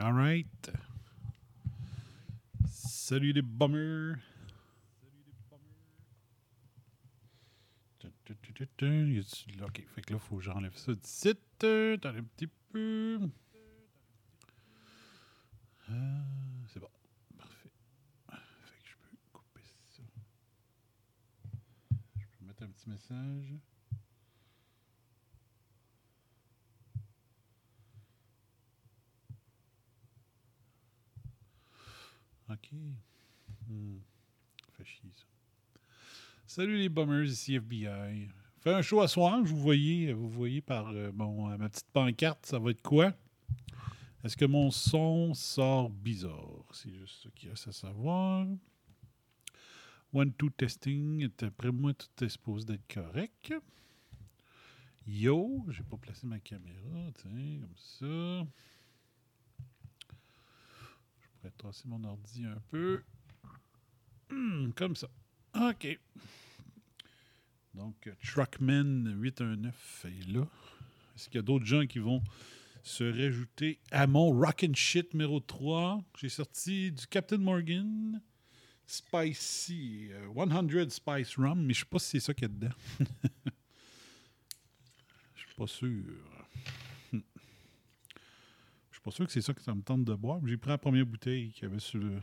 All right. Salut les bummers. Ok, fait que là, faut que j'enlève ça du site. Attendez un petit peu. Euh, c'est bon. Parfait. Fait que je peux couper ça. Je peux mettre un petit message. OK. Hmm. Chier, ça. Salut les bummers, ici FBI. Fait un show à soir, vous voyez, vous voyez par euh, euh, ma petite pancarte, ça va être quoi? Est-ce que mon son sort bizarre? C'est juste ça qu'il y a à savoir. One, two, testing. Après moi, tout est supposé d'être correct. Yo, j'ai pas placé ma caméra, tiens, comme ça. Pourrais tasser mon ordi un peu. Hmm, comme ça. OK. Donc, Truckman819 est là. Est-ce qu'il y a d'autres gens qui vont se rajouter à mon Rockin' Shit numéro 3? J'ai sorti du Captain Morgan Spicy, 100 Spice Rum, mais je ne sais pas si c'est ça qu'il y a dedans. Je suis pas sûr. Pas sûr que c'est ça que ça me tente de boire. J'ai pris la première bouteille qu'il y avait sur le.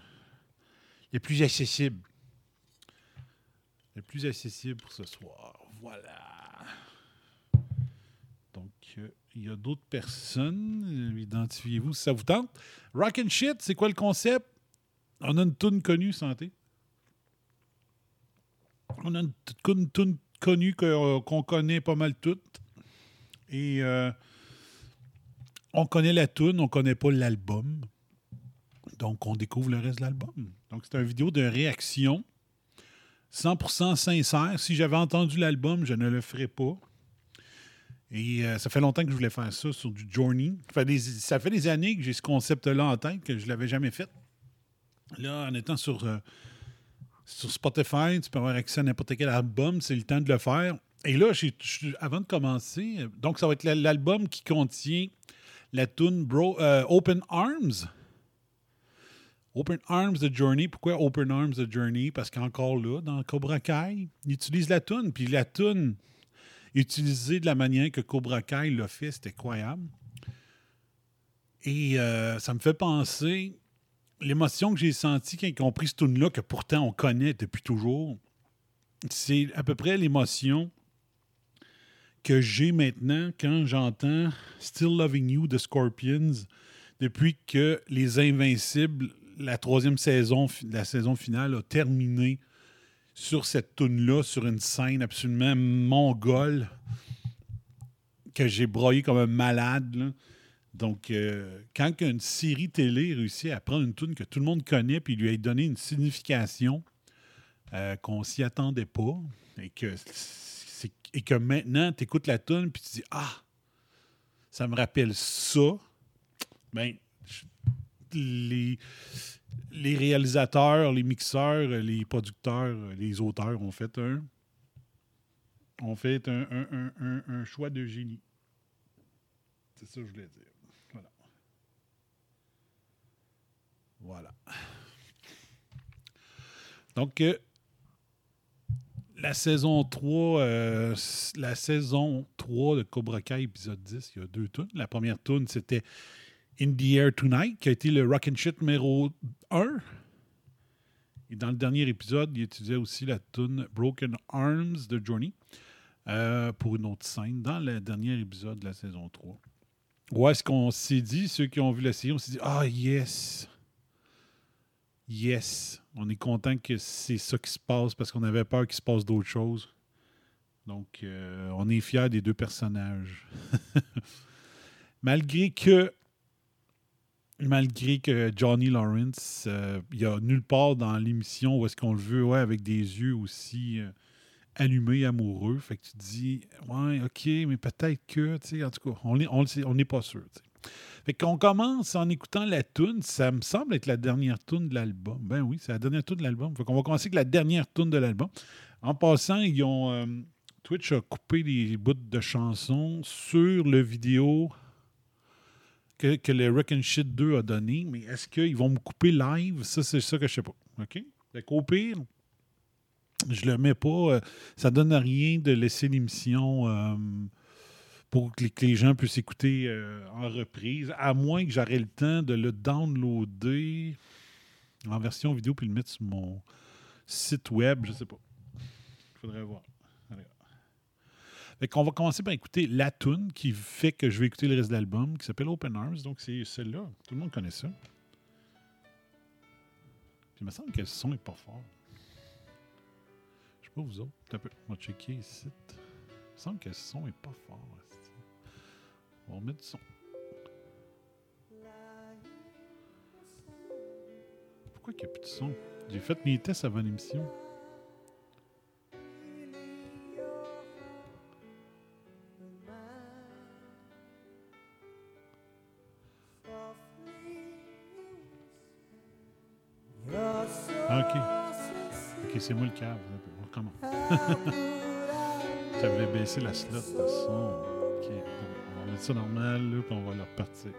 Les plus accessibles. Les plus accessibles pour ce soir. Voilà. Donc, euh, il y a d'autres personnes. Identifiez-vous si ça vous tente. Rock and Shit, c'est quoi le concept? On a une toune connue, santé. On a une une toune connue euh, qu'on connaît pas mal toutes. Et euh, on connaît la toune, on connaît pas l'album. Donc, on découvre le reste de l'album. Donc, c'est une vidéo de réaction 100% sincère. Si j'avais entendu l'album, je ne le ferais pas. Et euh, ça fait longtemps que je voulais faire ça sur du Journey. Ça fait des, ça fait des années que j'ai ce concept-là en tête, que je ne l'avais jamais fait. Là, en étant sur, euh, sur Spotify, tu peux avoir accès à n'importe quel album, c'est le temps de le faire. Et là, avant de commencer, donc ça va être la- l'album qui contient la tune Bro, euh, Open Arms. Open Arms de Journey. Pourquoi Open Arms de Journey? Parce qu'encore là, dans Cobra Kai, ils utilisent la tune. Puis la tune utilisée de la manière que Cobra Kai l'a fait, c'était incroyable. Et euh, ça me fait penser l'émotion que j'ai sentie quand ils ont pris ce tune-là, que pourtant on connaît depuis toujours. C'est à peu près l'émotion que j'ai maintenant quand j'entends Still Loving You de Scorpions depuis que Les Invincibles, la troisième saison, la saison finale, a terminé sur cette tune-là, sur une scène absolument mongole que j'ai broyé comme un malade. Donc, euh, quand une série télé réussit à prendre une tune que tout le monde connaît puis lui a donné une signification euh, qu'on s'y attendait pas et que, et que maintenant, tu écoutes la tune puis tu dis Ah, ça me rappelle ça. Ben, les, les réalisateurs, les mixeurs, les producteurs, les auteurs ont fait un, ont fait un, un- un- un- un choix de génie. C'est ça que je voulais dire. Voilà. Voilà. Donc, euh, la saison 3, euh, la saison 3 de Cobra Kai, épisode 10, il y a deux tunes. La première tune, c'était In the Air Tonight, qui a été le Rock and Shit numéro 1. Et dans le dernier épisode, il utilisait aussi la tune Broken Arms de Journey euh, pour une autre scène dans le dernier épisode de la saison 3. Où est-ce qu'on s'est dit, ceux qui ont vu la série, on s'est dit Ah, yes! Yes! On est content que c'est ça qui se passe parce qu'on avait peur qu'il se passe d'autres choses. Donc, euh, on est fiers des deux personnages. Malgré que malgré que Johnny Lawrence, euh, il n'y a nulle part dans l'émission où est-ce qu'on le veut avec des yeux aussi euh, allumés, amoureux. Fait que tu te dis, ouais, ok, mais peut-être que, tu sais, en tout cas, on n'est on, pas sûr. Fait qu'on commence en écoutant la tune, ça me semble être la dernière tune de l'album. Ben oui, c'est la dernière tune de l'album. Fait qu'on va commencer avec la dernière tune de l'album. En passant, ils ont euh, Twitch a coupé les bouts de chansons sur le vidéo que, le Rock and Shit 2 a donné, mais est-ce qu'ils vont me couper live? Ça, c'est ça que je sais pas. OK? Fait qu'au pire, je le mets pas. euh, ça donne rien de laisser l'émission euh, pour que les, gens puissent écouter euh, en reprise, à moins que j'aurais le temps de le downloader en version vidéo puis le mettre sur mon site web. Je sais pas. Il faudrait voir. Fait qu'on va commencer par écouter la tune qui fait que je vais écouter le reste de l'album, qui s'appelle Open Arms. Donc, c'est celle-là. Tout le monde connaît ça. Puis, il me semble que le son est pas fort. Je sais pas vous autres. On va checker ici. Me semble que le son est pas fort. On va mettre du son. Pourquoi il n'y a plus de son? J'ai fait mes tests avant l'émission. Ah, ok. Ok, c'est moi le câble. On recommence. J'avais baissé la slot de son. Ok. On va mettre ça normal, là, puis on va le repartir.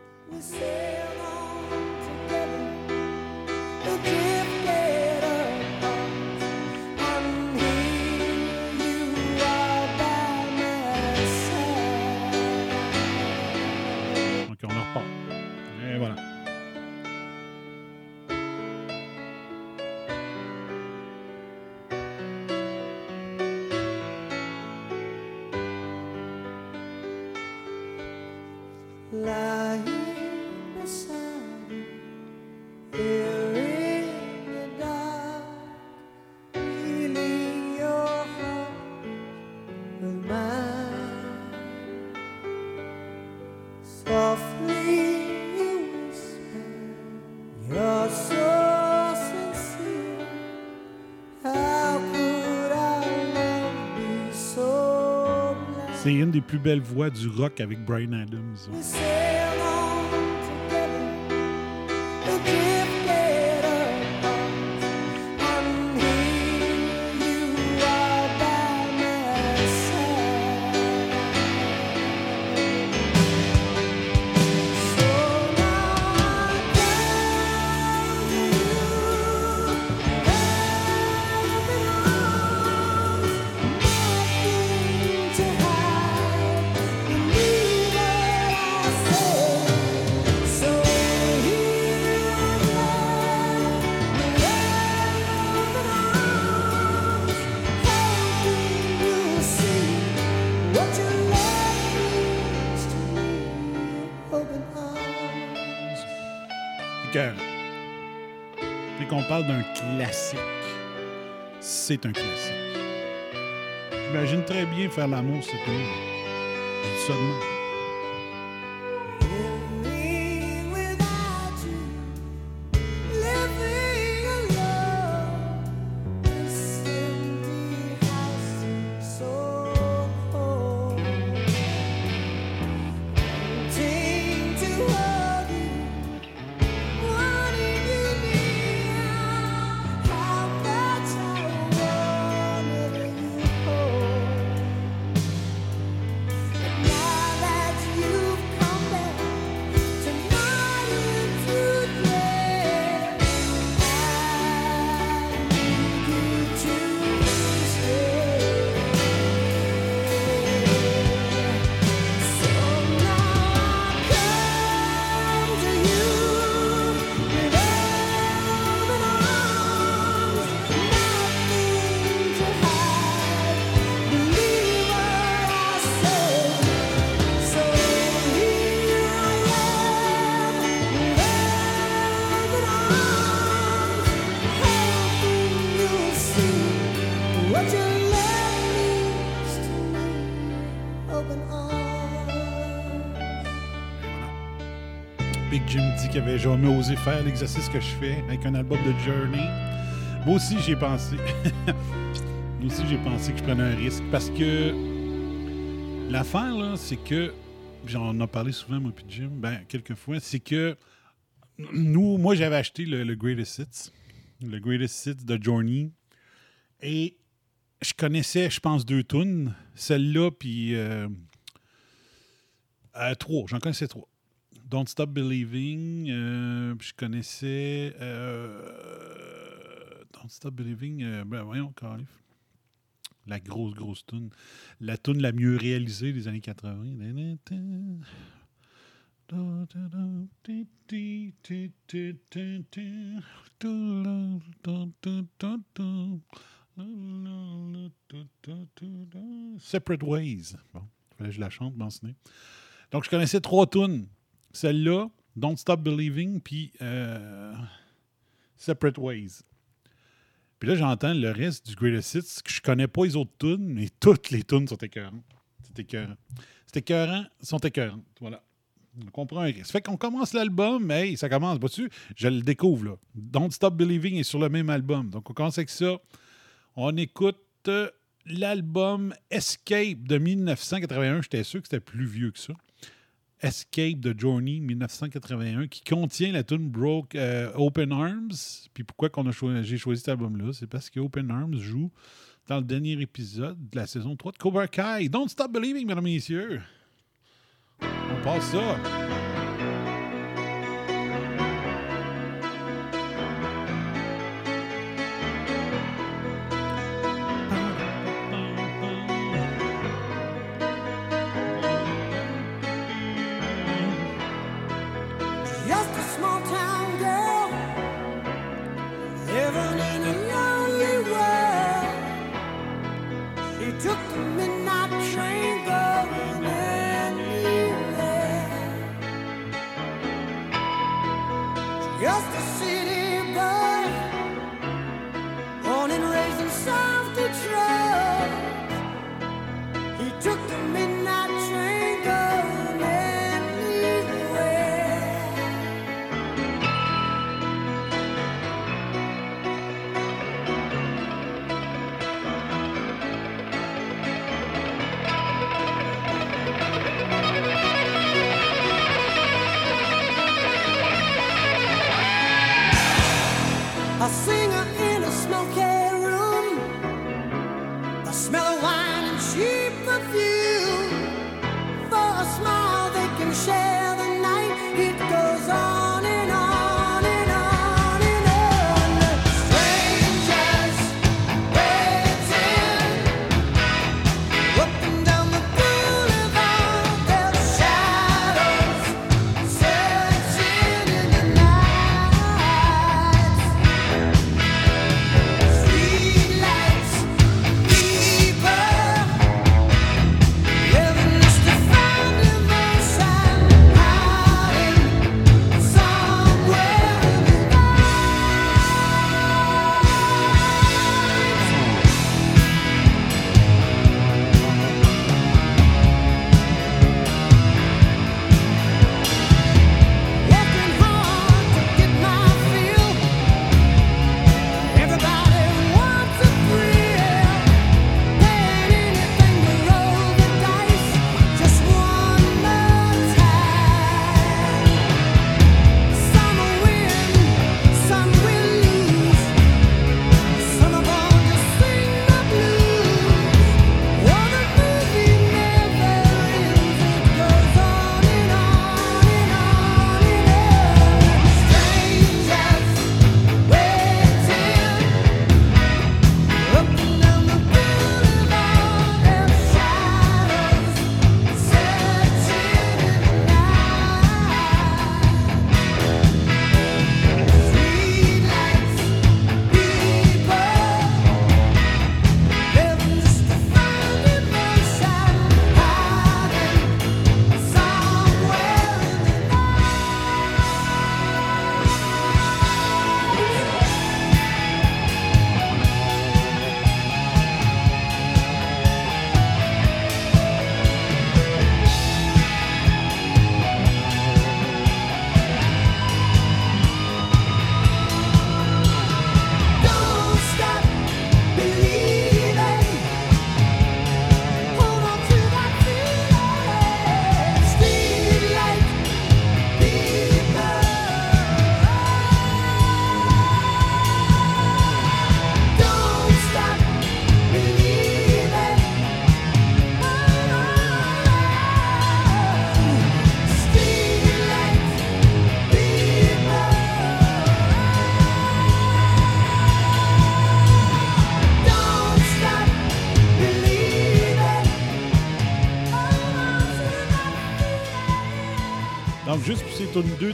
C'est une des plus belles voix du rock avec Brian Adams. Faire l'amour cette nuit. Je dis. Qu'il avait jamais osé faire l'exercice que je fais avec un album de Journey. Moi aussi, j'ai pensé. Moi aussi, j'ai pensé que je prenais un risque parce que l'affaire, là, c'est que. J'en on en a parlé souvent, moi, puis Jim, ben, quelques fois, c'est que nous, moi, j'avais acheté le, le Greatest Hits, le Greatest Hits de Journey, et je connaissais, je pense, deux tunes, celle-là, puis euh, euh, trois, j'en connaissais trois. Don't Stop Believing. euh, puis je connaissais. euh, Don't Stop Believing. euh, ben voyons, Calif. La grosse, grosse tune. La tune la mieux réalisée des années 80. Separate Ways. Bon, fallait que je la chante, mentionner. Donc, je connaissais trois tunes. Celle-là, Don't Stop Believing, puis euh, Separate Ways. Puis là, j'entends le reste du Greatest Hits, que je connais pas les autres tunes, mais toutes les tunes sont écœurantes. C'est écœurant. C'est écœurant, sont écœurantes. Voilà. On comprend un risque. Fait qu'on commence l'album, mais hey, ça commence, vois-tu? Je le découvre, là. Don't Stop Believing est sur le même album. Donc, on commence avec ça. On écoute euh, l'album Escape de 1981. J'étais sûr que c'était plus vieux que ça. Escape de Journey 1981 qui contient la tune Broke euh, Open Arms. Puis pourquoi qu'on a j'ai choisi cet album-là? C'est parce que Open Arms joue dans le dernier épisode de la saison 3 de Cobra Kai. Don't Stop Believing, mesdames et messieurs. On passe ça. Just a city boy, born and raised in South Detroit.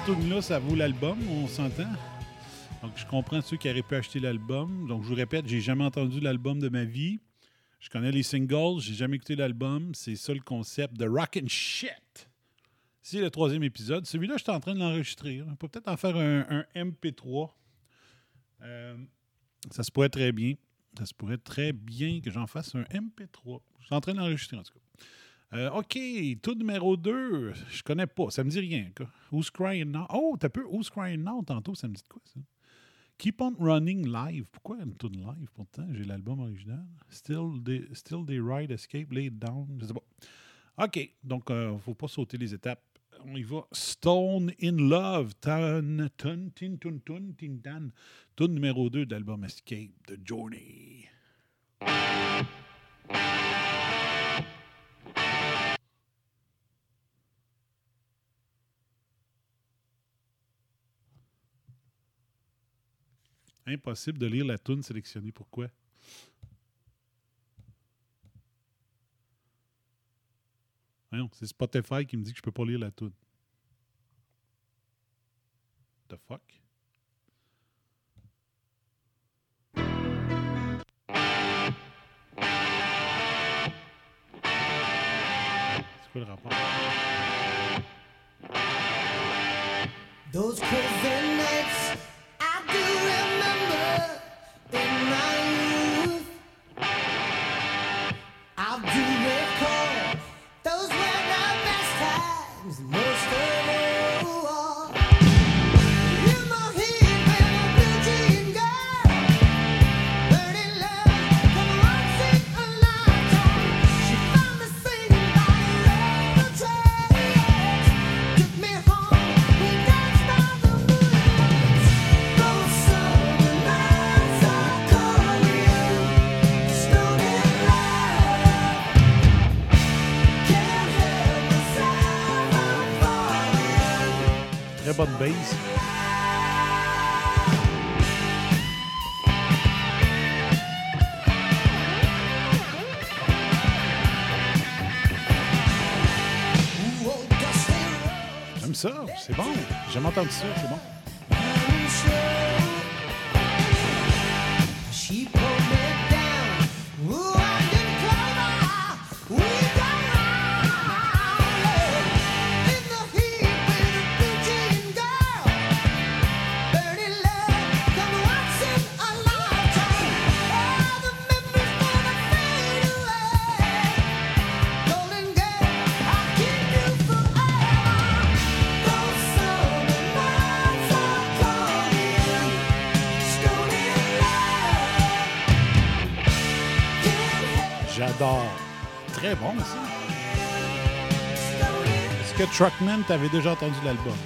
Deux tunes-là, ça vaut l'album, on s'entend. Donc, je comprends ceux qui auraient pu acheter l'album. Donc, je vous répète, j'ai jamais entendu l'album de ma vie. Je connais les singles, j'ai jamais écouté l'album. C'est ça le concept de Rock and Shit. C'est le troisième épisode. Celui-là, j'étais en train de l'enregistrer. On peut peut-être en faire un, un MP3. Euh, ça se pourrait très bien. Ça se pourrait très bien que j'en fasse un MP3. Je suis en train de l'enregistrer, en tout cas. Euh, OK, tout numéro 2, je connais pas, ça me dit rien. Who's Crying Now? Oh, t'as peu Who's Crying Now tantôt, ça me dit quoi ça? Keep on Running Live. Pourquoi une tune live pourtant? J'ai l'album original. Still they, still they Ride Escape, Lay It Down. Je sais pas. OK, donc il ne faut pas sauter les étapes. On y va. Stone in Love. Tan, tun, tin, tun, tun, tin, tan. Tune numéro 2 de l'album Escape de Journey. Impossible de lire la tune sélectionnée. Pourquoi? C'est Spotify qui me dit que je peux pas lire la tune. The fuck? C'est quoi le rapport? Those Was. Bonne. J'aime ça. C'est bon. J'ai jamais entendu ça. C'est bon. Truckman, t'avais déjà entendu l'album?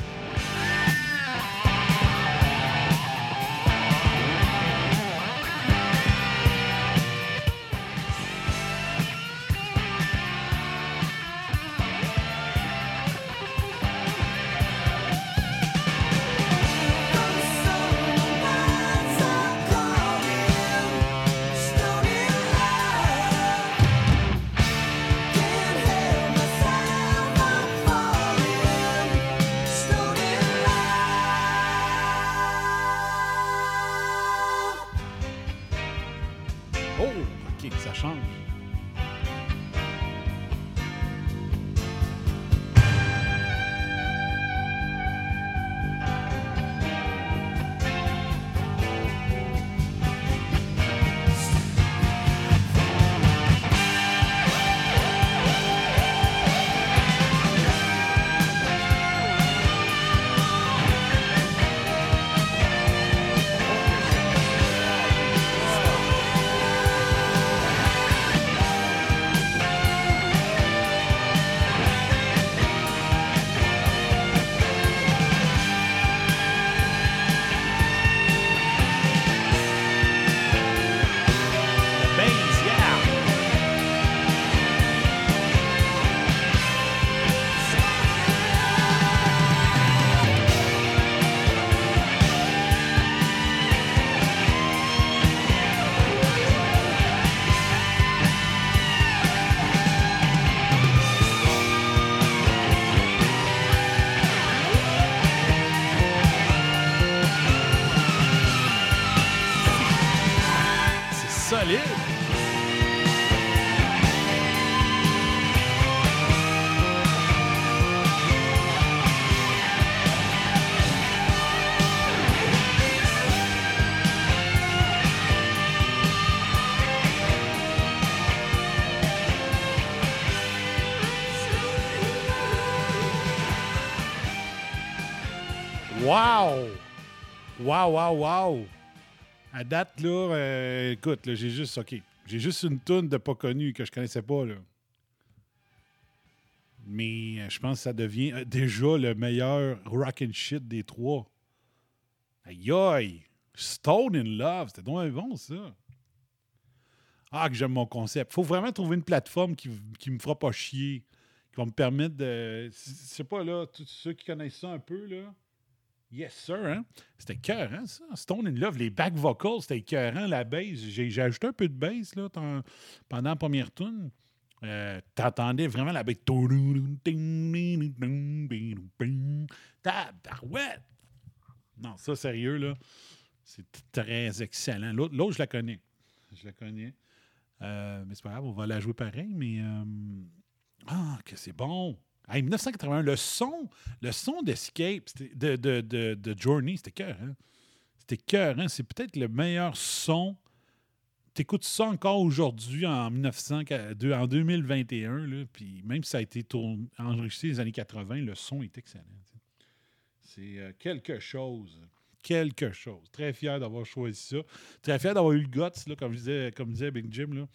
Wow, wow! À date, là, euh, écoute, là, j'ai juste, OK, j'ai juste une toune de pas connu que je connaissais pas, là. Mais euh, je pense que ça devient euh, déjà le meilleur rock and shit des trois. Aïe aïe! Stone in Love, c'était donc bon, ça. Ah, que j'aime mon concept. Faut vraiment trouver une plateforme qui, qui me fera pas chier, qui va me permettre de. Je sais pas, là, tous ceux qui connaissent ça un peu, là. Yes, sir, hein? C'était écœurant, ça? Stone in Love, les back vocals, c'était écœurant, la bass. J'ai ajouté un peu de bass, là, pendant la première tune. Euh, T'entendais vraiment la bass. Tabarouette! Non, ça, sérieux, là, c'est très excellent. L'autre, l'autre, je la connais. Je la connais. Euh, mais c'est pas grave, on va la jouer pareil, mais... euh, Ah, que c'est bon! Hey, 1981, le son, le son d'Escape, de, de, de, de Journey, c'était cœur, hein? C'était cœur, hein? C'est peut-être le meilleur son. T'écoutes ça encore aujourd'hui en 1900, deux- en 2021, là, puis même si ça a été tourné, enregistré les années 80, le son est excellent. tu. C'est euh, quelque chose. Quelque chose. Très fier d'avoir choisi ça. Très fier d'avoir eu le guts, là, comme, je disais, comme disait Big Jim. Là.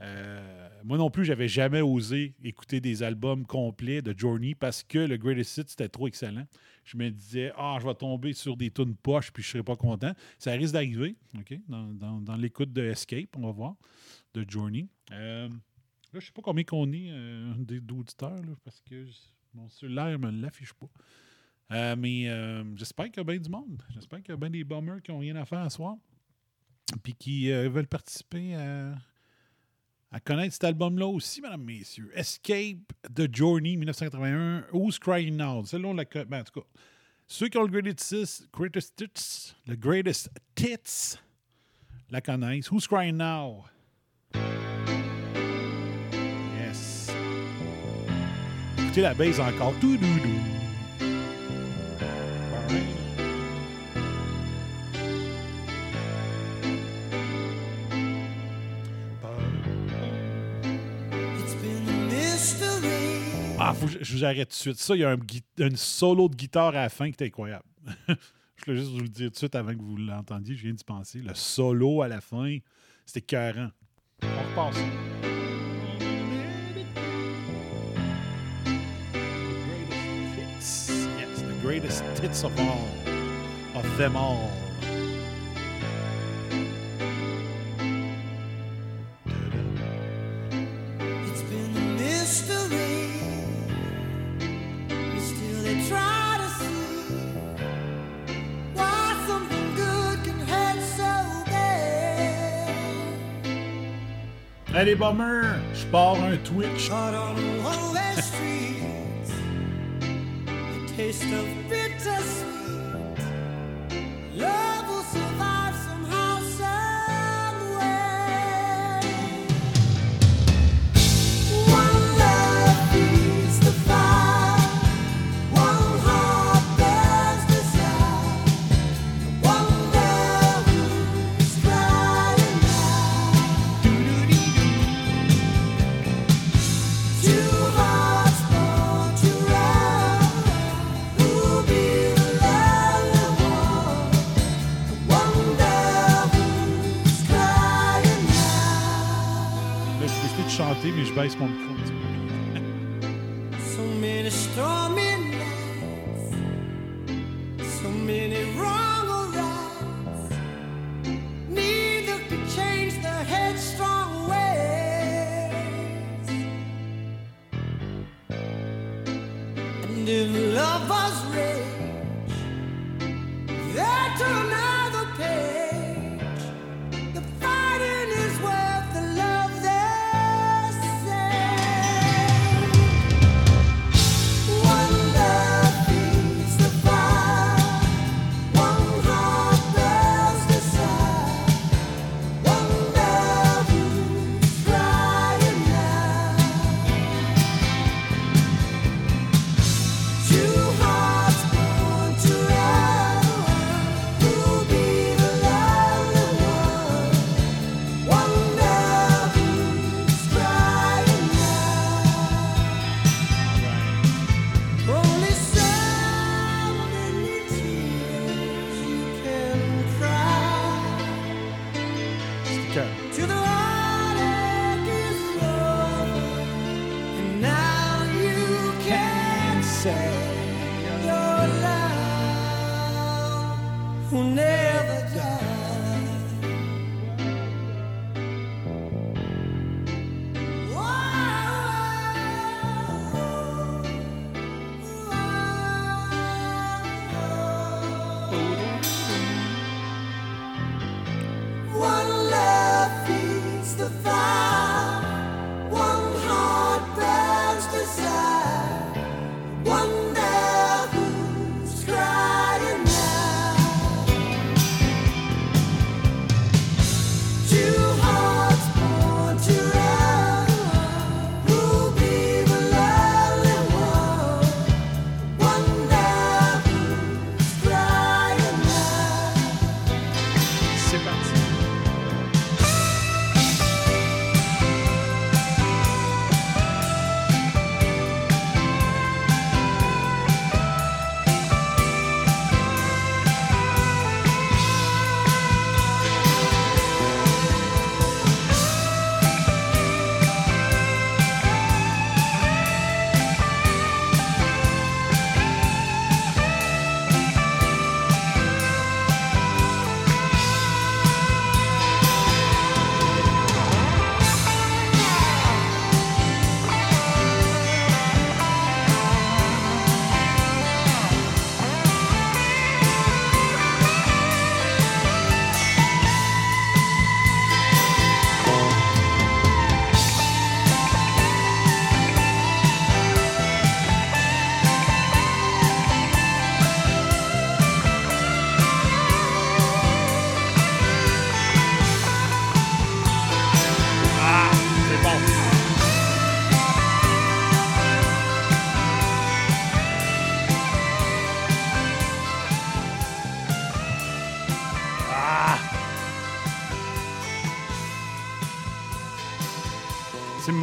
Euh, moi non plus, j'avais jamais osé écouter des albums complets de Journey parce que le Greatest Hits c'était trop excellent. Je me disais, ah, je vais tomber sur des tunes poches puis je serai pas content. Ça risque d'arriver, OK, dans, l'écoute de Escape, on va voir, de Journey. Euh, là, je sais pas combien qu'on est euh, d'auditeurs parce que mon cellulaire me l'affiche pas. Mais j'espère qu'il y a bien du monde. J'espère qu'il y a bien des bombers qui n'ont rien à faire à soir. Puis qui veulent participer à, à connaître cet album-là aussi, mesdames, messieurs. Escape the Journey 1981, Who's Crying Now? Celle-là, on la ben, en tout cas, ceux qui ont le Greatest Hits, greatest hits, le Greatest Tits la connaissent. Who's Crying Now? Yes. Écoutez la base encore. Tout doudou. Je, vous arrête tout de suite. Ça, il y a un, solo de guitare à la fin qui est incroyable. je voulais juste vous le dire tout de suite avant que vous l'entendiez. Je viens d'y penser. Le solo à la fin, c'était écœurant. On repasse. greatest of all. Of them all. Hey les bombers, je pars un Twitch. Out on one-way streets, the taste of bittersweet. J'ai décidé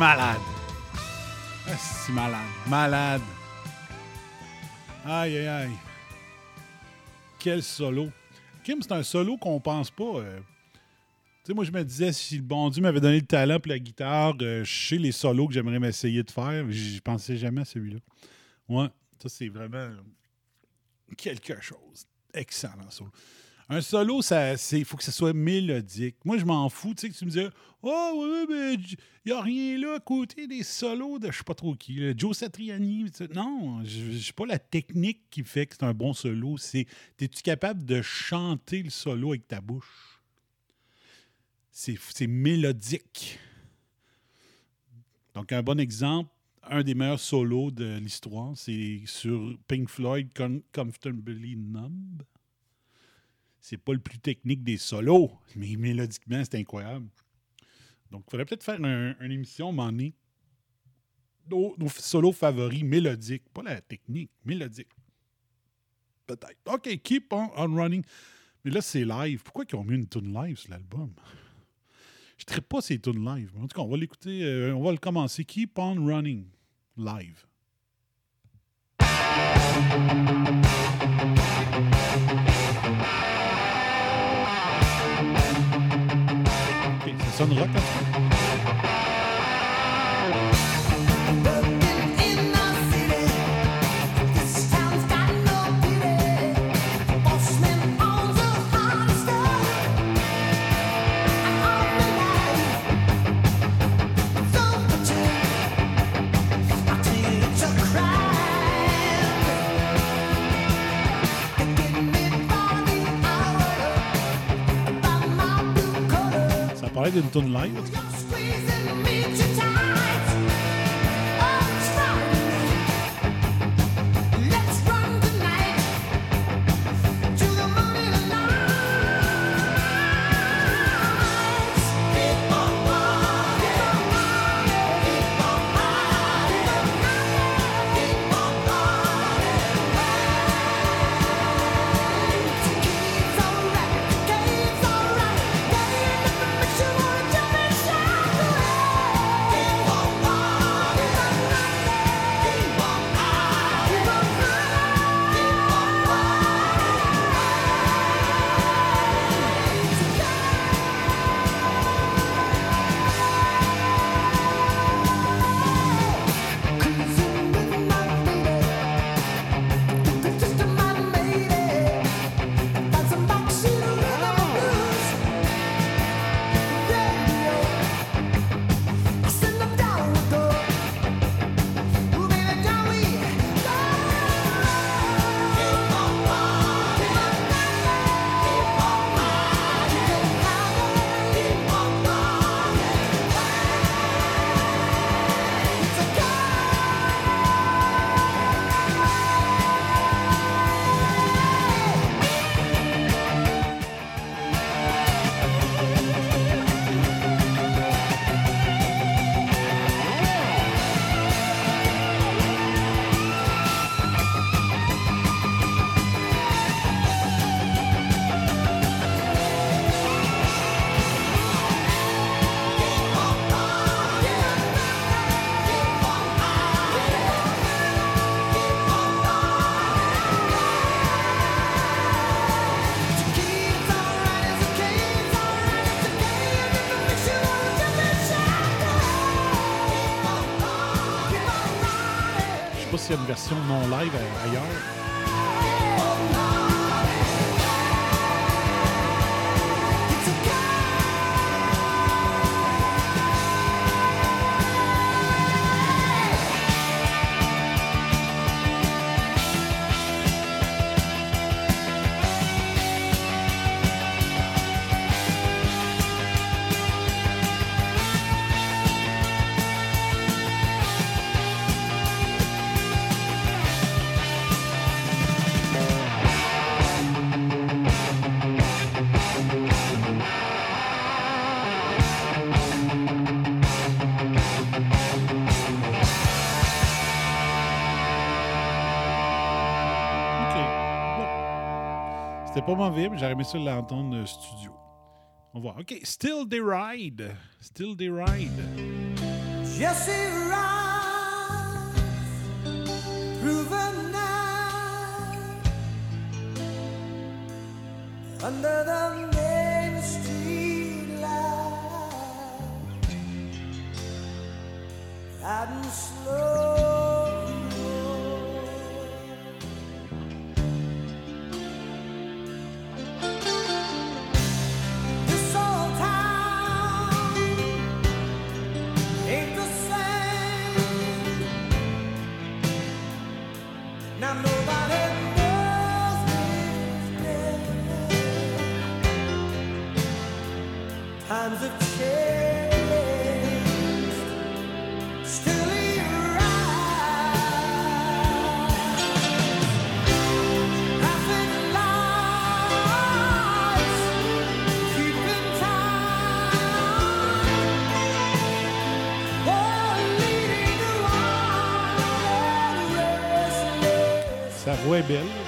malade. Ah, c'est malade. Malade. Aïe, aïe, aïe. Quel solo. Kim, c'est un solo qu'on pense pas. euh. Tu sais, moi, je me disais, si le bon Dieu m'avait donné le talent pour la guitare, euh, je sais les solos que j'aimerais m'essayer de faire. Je pensais jamais à celui-là. Ouais, ça, c'est vraiment quelque chose. Excellent solo. Un solo, ça, c'est, faut que ce soit mélodique. Moi, je m'en fous. Tu sais, que tu me disais, oh, ouais, mais il n'y a rien là à côté des solos de je sais pas trop qui. Joe Satriani. Non, je sais pas la technique qui fait que c'est un bon solo. C'est, es-tu capable de chanter le solo avec ta bouche? C'est, mélodique. Donc, un bon exemple, un des meilleurs solos de l'histoire, c'est sur Pink Floyd, Com- Comfortably Numb. C'est pas le plus technique des solos, mais mélodiquement, c'est incroyable. Donc, il faudrait peut-être faire un- une émission, moment donné, nos, solos favoris mélodiques, pas la technique, mélodique. Peut-être. OK, keep on, on running. Mais là, c'est live. Pourquoi ils ont mis une tune live sur l'album? Je ne pas ces tunes live. En tout cas, on va l'écouter, euh, on va le commencer. Keep on running live. OK, ça sonne collar. Ça parlait d'une tune C'était pas mauvais, mais j'aurais aimé ça l'entendre euh, studio. On va voir. OK. Still the ride. Still the ride. Jesse Rice, proven now under the main street light, riding slow. Sa voix est belle.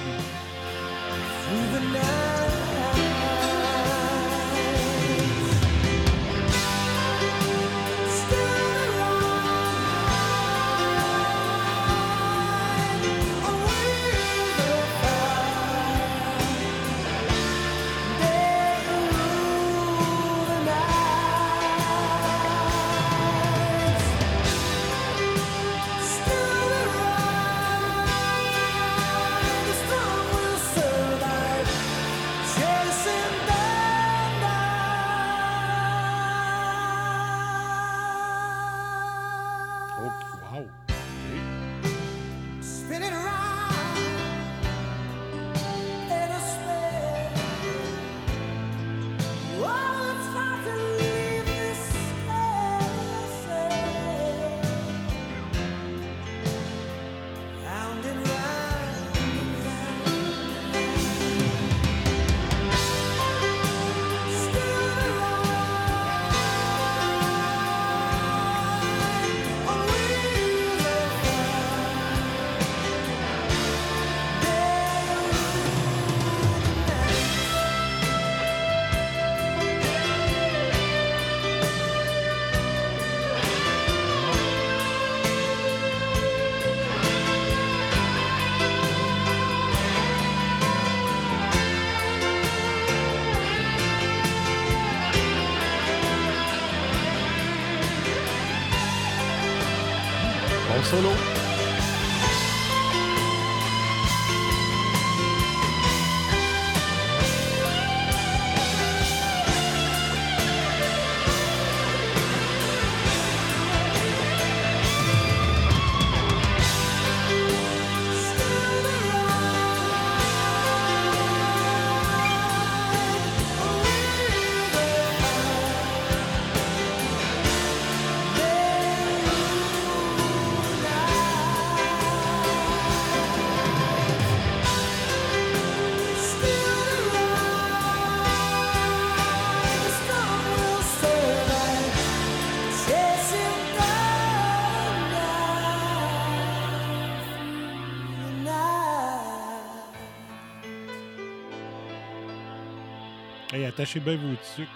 Attachez bien vos trucs.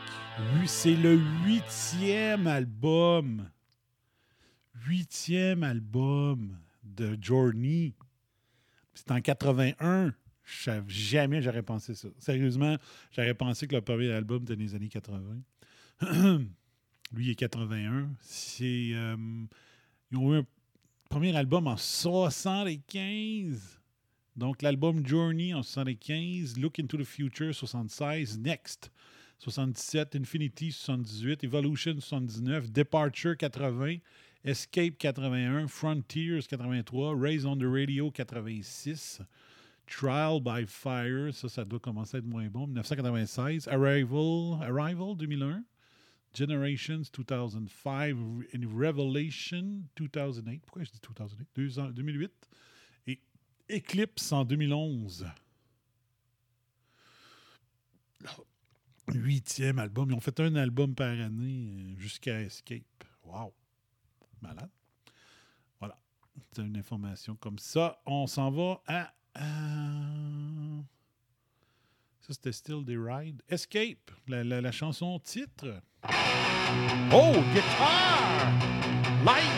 C'est le huitième album. Huitième album de Journey. C'est en 81. Je savais- Jamais j'aurais pensé ça. Sérieusement, j'aurais pensé que le premier album était les années 80. Lui, il est 81. C'est, euh, ils ont eu un premier album en 75. Donc, l'album Journey en 75, Look into the Future 76, Next 77, Infinity 78, Evolution 79, Departure 80, Escape 81, Frontiers 83, Raise on the Radio 86, Trial by Fire, ça, ça doit commencer à être moins bon, 1996, Arrival, Arrival 2001, Generations 2005, and Revelation 2008. Pourquoi je dis 2008? Deux ans- 2008. Eclipse en 2011. Huitième album. Ils ont fait un album par année euh, jusqu'à Escape. Wow. Malade. Voilà. C'est une information comme ça. On s'en va à. Ça, c'était Still the Ride. Escape, la, la- chanson titre. Oh, guitar! Lights!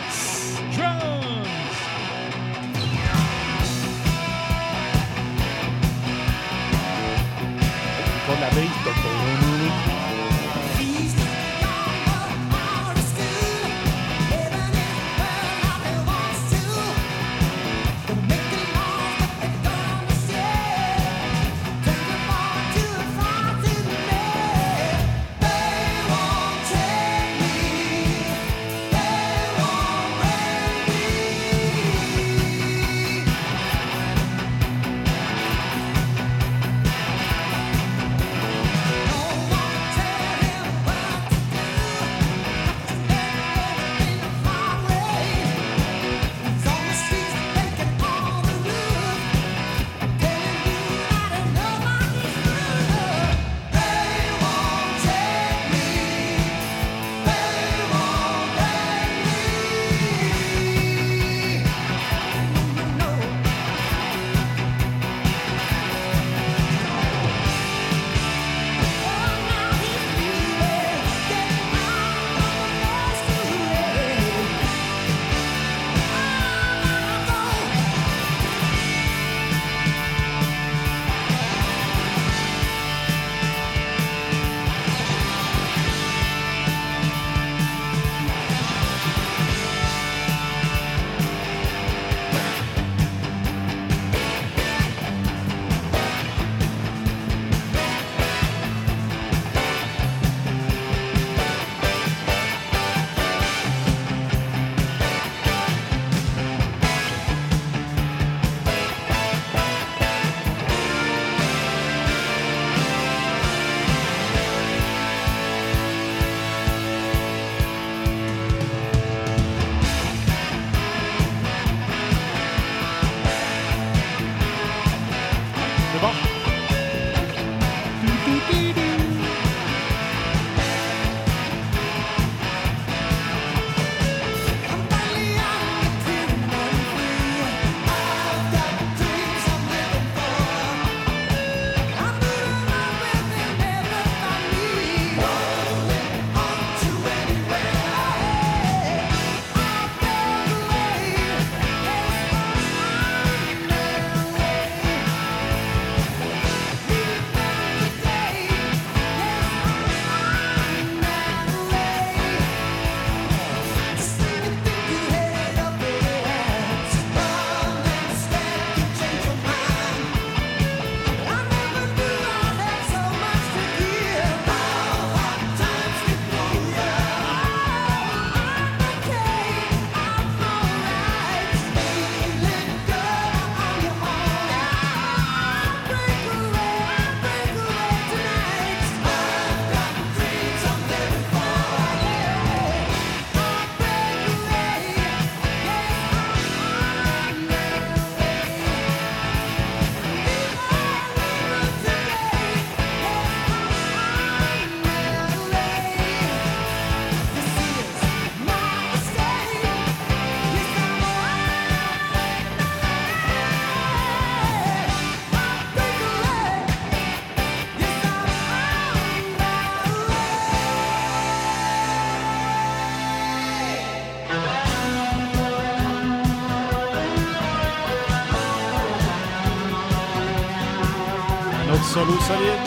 Un autre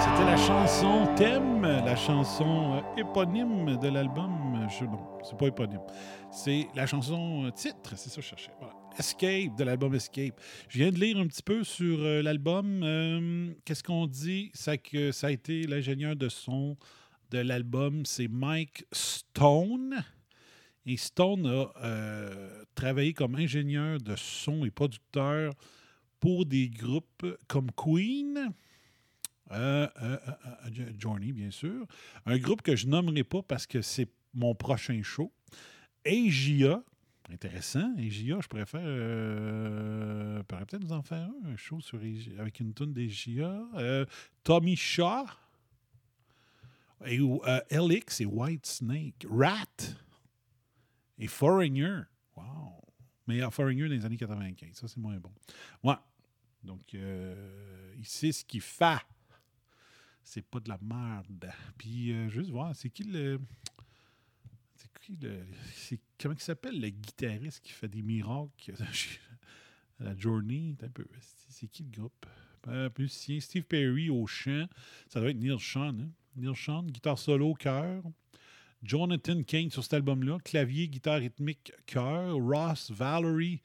C'était la chanson thème, la chanson euh, éponyme de l'album. Je, non, c'est pas éponyme. C'est la chanson euh, titre, c'est ça que je cherchais. Escape de l'album Escape. Je viens de lire un petit peu sur euh, l'album. Qu'est-ce qu'on dit? Ça, que, ça a été l'ingénieur de son de l'album, c'est Mike Stone. Et Stone a travaillé comme ingénieur de son et producteur pour des groupes comme Queen, euh, euh, euh, Journey, bien sûr. Un groupe que je nommerai pas parce que c'est mon prochain show. AGA, intéressant. AGA, je préfère. Pourrais peut-être vous en faire un, un show sur avec une tune. Euh, Tommy Shaw. Et, LX et White Snake. Rat. Et Foreigner. Wow. Mais euh, Foreigner dans les années 95. Ça, c'est moins bon. Ouais. Donc, euh, sait ce qu'il fait. C'est pas de la merde. Puis, euh, juste voir, c'est qui le. C'est qui le. c'est- comment il s'appelle le guitariste qui fait des miracles la Journey? Un peu. C'est qui le groupe? Euh, musicien, Steve Perry au chant. Ça doit être Neil Sean. Hein? Neil Sean, guitare solo, chœur. Jonathan Kane sur cet album-là. Clavier, guitare rythmique, chœur. Ross Valerie,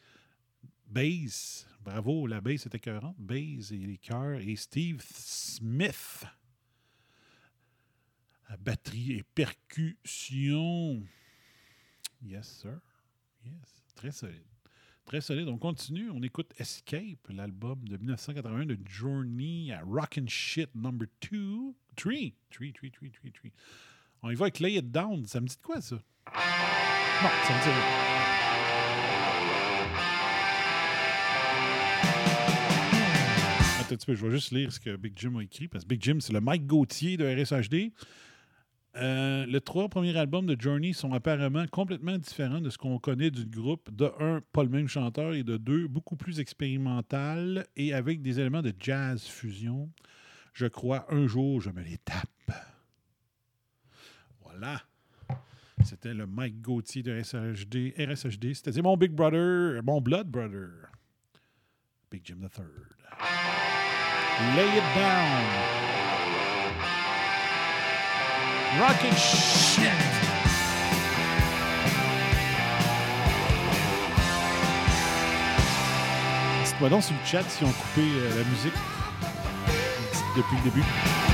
bass. Bravo, la bass était écœurante. Bass et les chœurs. Et Steve Smith. Batterie et percussion. Yes, sir. Yes. Très solide. Très solide. On continue. On écoute Escape, l'album de 1981 de Journey à Rockin' Shit number 2. 3. 3, 3, 3, 3, 3. On y va avec Lay It Down. Ça me dit de quoi, ça? Non, ça me dit rien. Attends un petit peu, je vais juste lire ce que Big Jim a écrit, parce que Big Jim, c'est le Mike Gauthier de RSHD. Euh, les trois premiers albums de Journey sont apparemment complètement différents de ce qu'on connaît du groupe. De un, pas le même chanteur, et de deux, beaucoup plus expérimental et avec des éléments de jazz fusion. Je crois un jour, je me les tape. Voilà. C'était le Mike Gauthier de RSHD. RSHD, c'est-à-dire mon Big Brother, mon Blood Brother. Big Jim Third. Lay it down. Rockin' shit. Dites-moi donc sur le chat si on coupé euh, la musique depuis le début.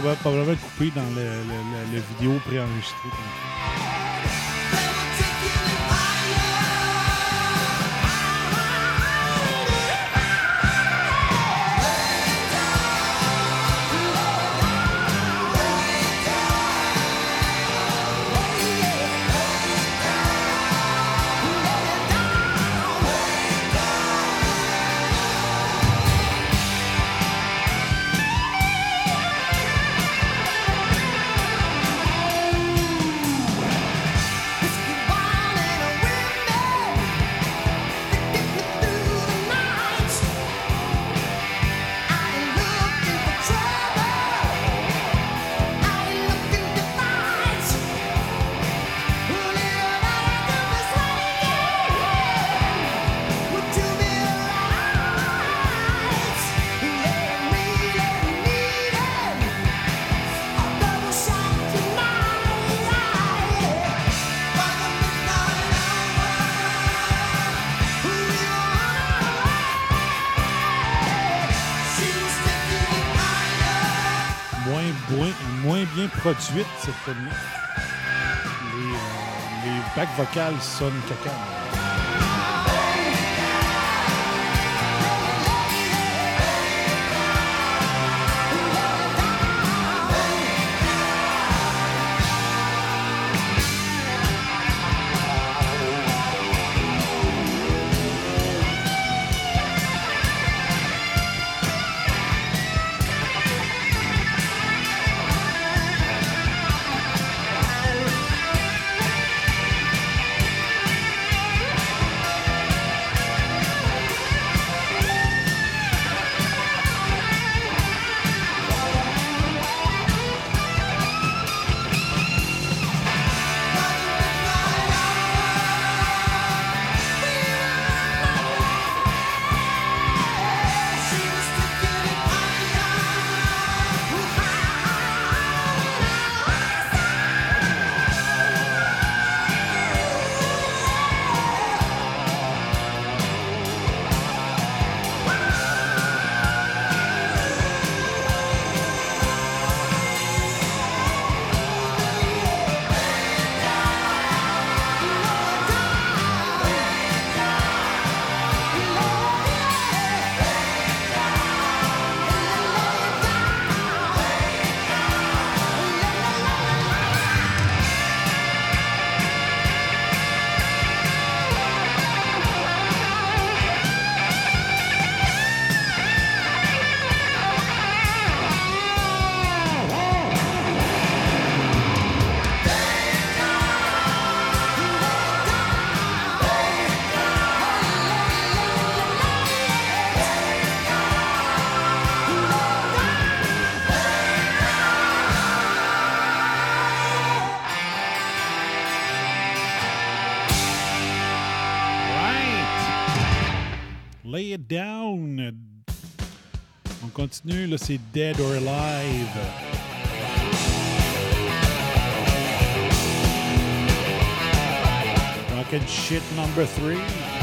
Probablement couper dans le vidéo préenregistrée. cette année, les, euh, les bacs vocales sonnent caca. là, c'est Dead or Alive. Talking shit number three.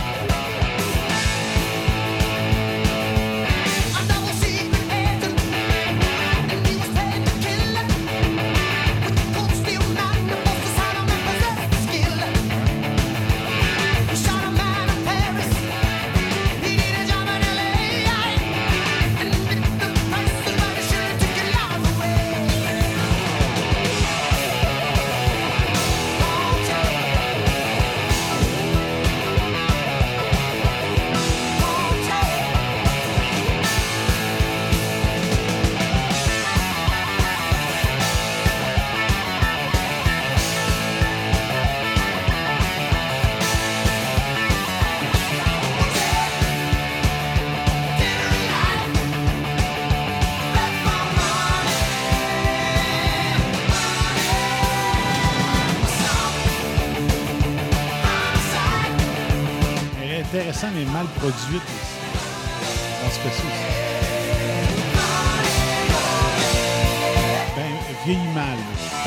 produite dans ce cas-ci. Ben, vieillit mal.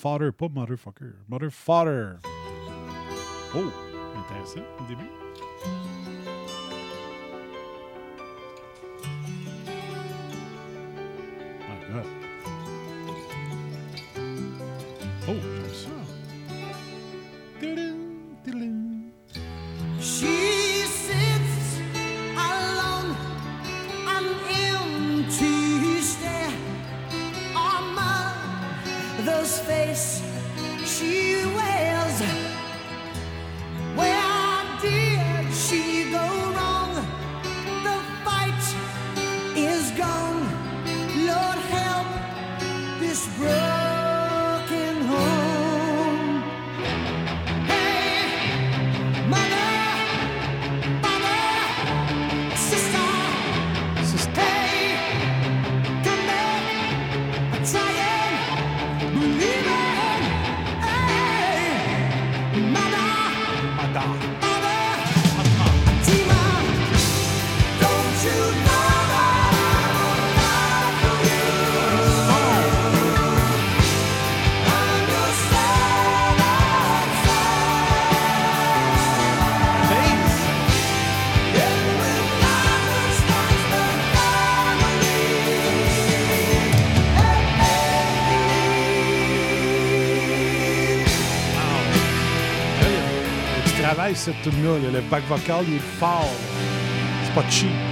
fodder, pas motherfucker. Mother fodder. Oh, intéressant au début. Oh, j'aime ça. cette tune-là. Le back vocal, il est. C'est pas cheap.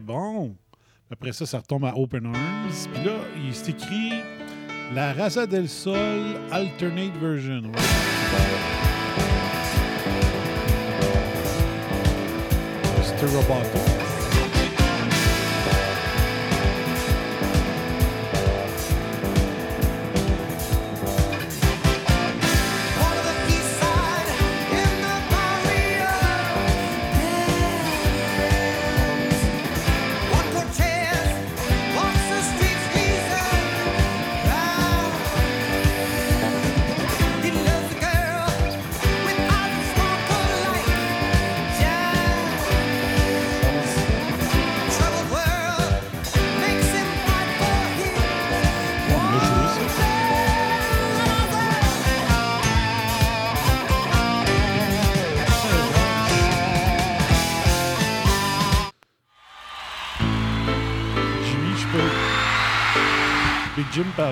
Bon. Après ça, ça retombe à Open Arms. Puis là, il s'est écrit La Raza del Sol Alternate Version. C'était Roboto.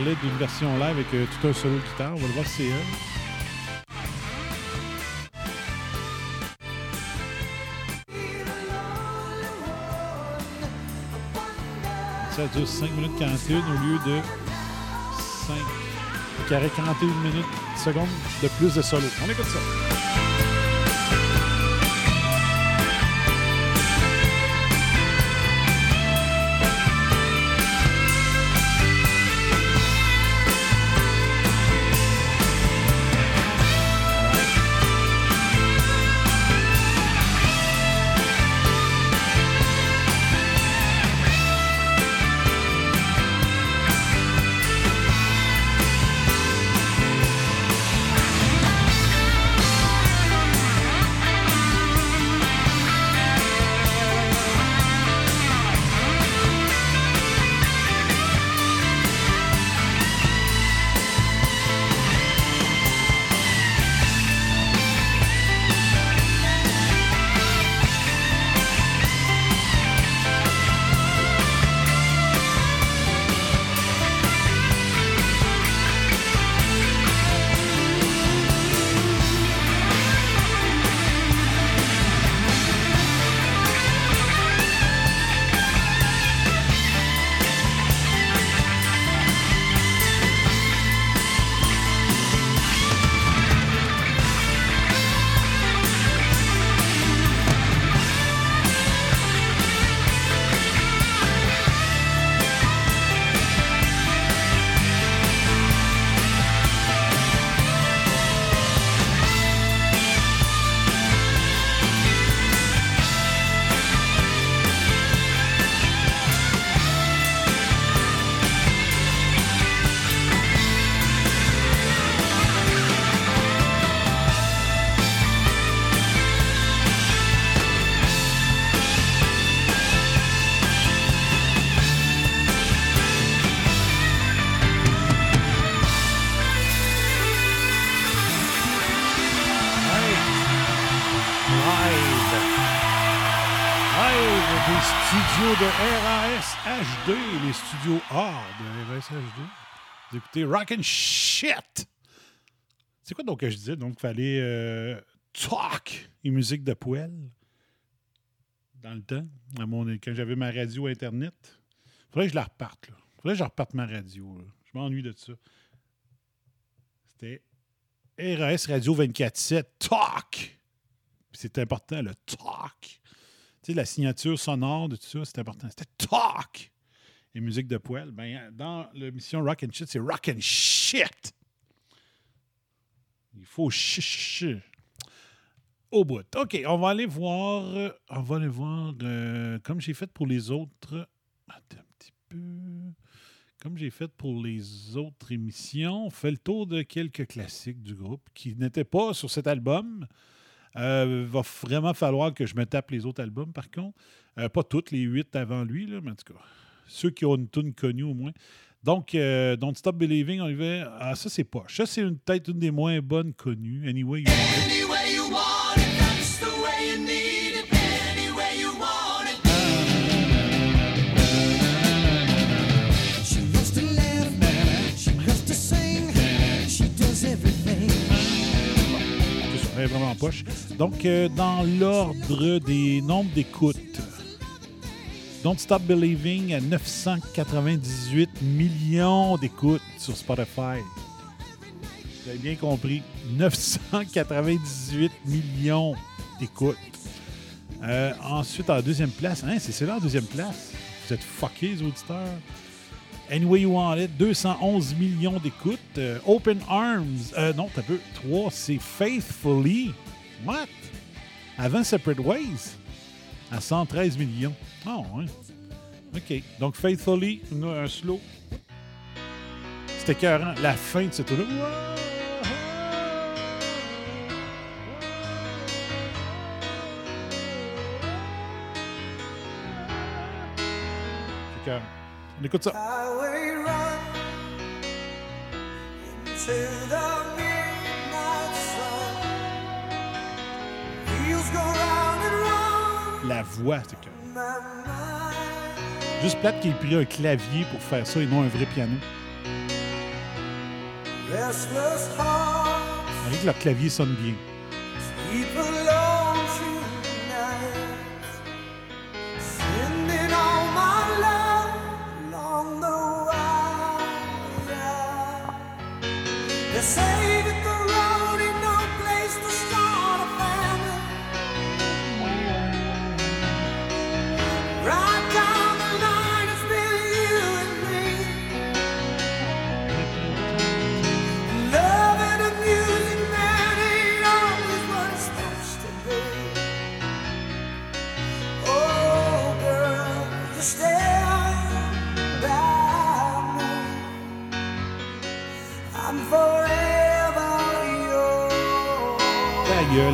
D'une version live avec tout un solo de guitare. On va le voir si c'est elle. Ça dure 5 minutes 41 au lieu de 5. Qui aurait 41 minutes secondes de plus de solo. On écoute ça. Vous écoutez Rock and Shit. C'est quoi donc que je disais? Donc, il fallait euh, talk et musique de poêle dans le temps, quand j'avais ma radio Internet. faudrait que je la reparte. Là. faudrait que je reparte ma radio. Je m'ennuie de ça. C'était RAS Radio 24-7 Talk. C'est important, le talk. Tu sais, la signature sonore de tout ça, c'est important. C'était talk. Et musique de poêle, ben, dans l'émission Rock and Shit, c'est Rock and Shit. Il faut ch ch ch- au bout. OK, on va aller voir. euh, On va aller voir. euh, comme j'ai fait pour les autres. Attends un petit peu. Comme j'ai fait pour les autres émissions, on fait le tour de quelques classiques du groupe qui n'étaient pas sur cet album. Euh, va vraiment falloir que je me tape les autres albums, par contre. Pas toutes, les huit avant lui, là, mais en tout cas, ceux qui ont une tune connue au moins. Donc, euh, Don't Stop Believing, on y va. Ah, ça, c'est poche. Ça, c'est une- peut-être une des moins bonnes connues. Anyway, you want it. Any way you want it, that's the way you need it. Any way you want it. She loves to laugh, she loves to sing, she does everything. Elle est vraiment en poche. Donc, euh, dans l'ordre des nombres d'écoutes, Don't Stop Believing à 998 millions d'écoutes sur Spotify. Vous avez bien compris. 998 millions d'écoutes. Euh, ensuite, en deuxième place, hein, c'est celui-là en deuxième place. Vous êtes fuckés, les auditeurs. Anyway You Want It, 211 millions d'écoutes. Euh, Open Arms, euh, non, t'as peu. 3, c'est Faithfully. What? Avant Separate Ways, à 113 millions. Ah, ouais. OK. Donc, Faithfully, on a un slow. C'était écœurant. La fin de ce tour-là. C'est. On écoute ça. La voix, c'est mind. Juste plate qu'il ait pris un clavier pour faire ça et non un vrai piano. Avec que leur clavier sonne bien.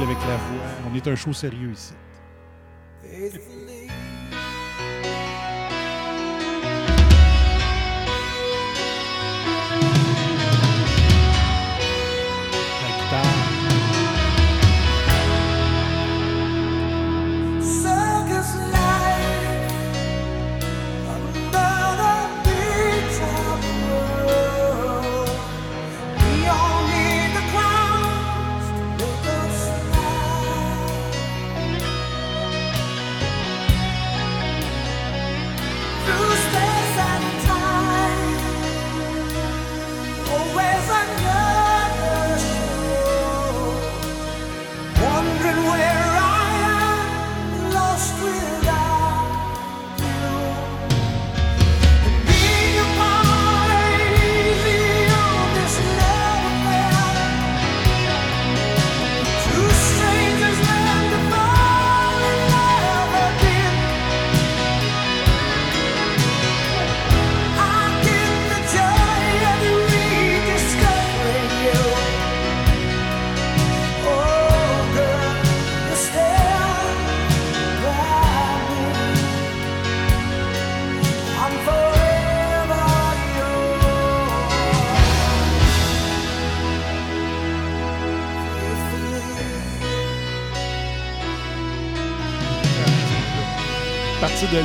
Avec la voix. On est un show sérieux ici.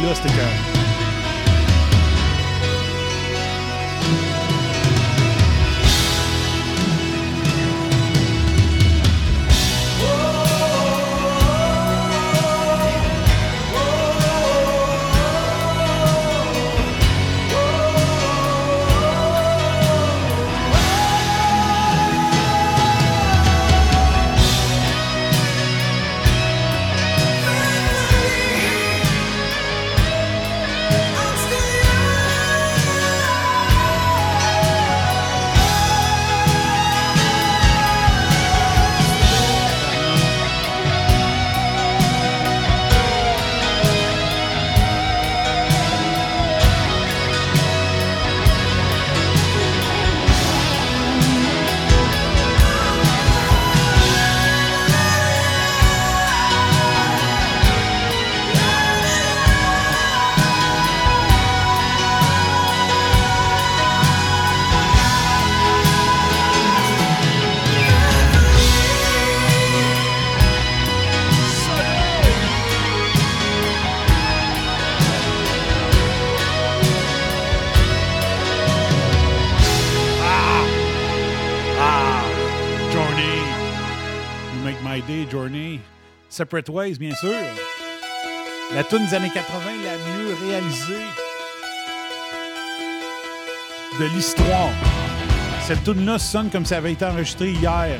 À Separate Ways, bien sûr. La tune des années 80 la mieux réalisée de l'histoire. Cette tune-là sonne comme ça avait été enregistré hier.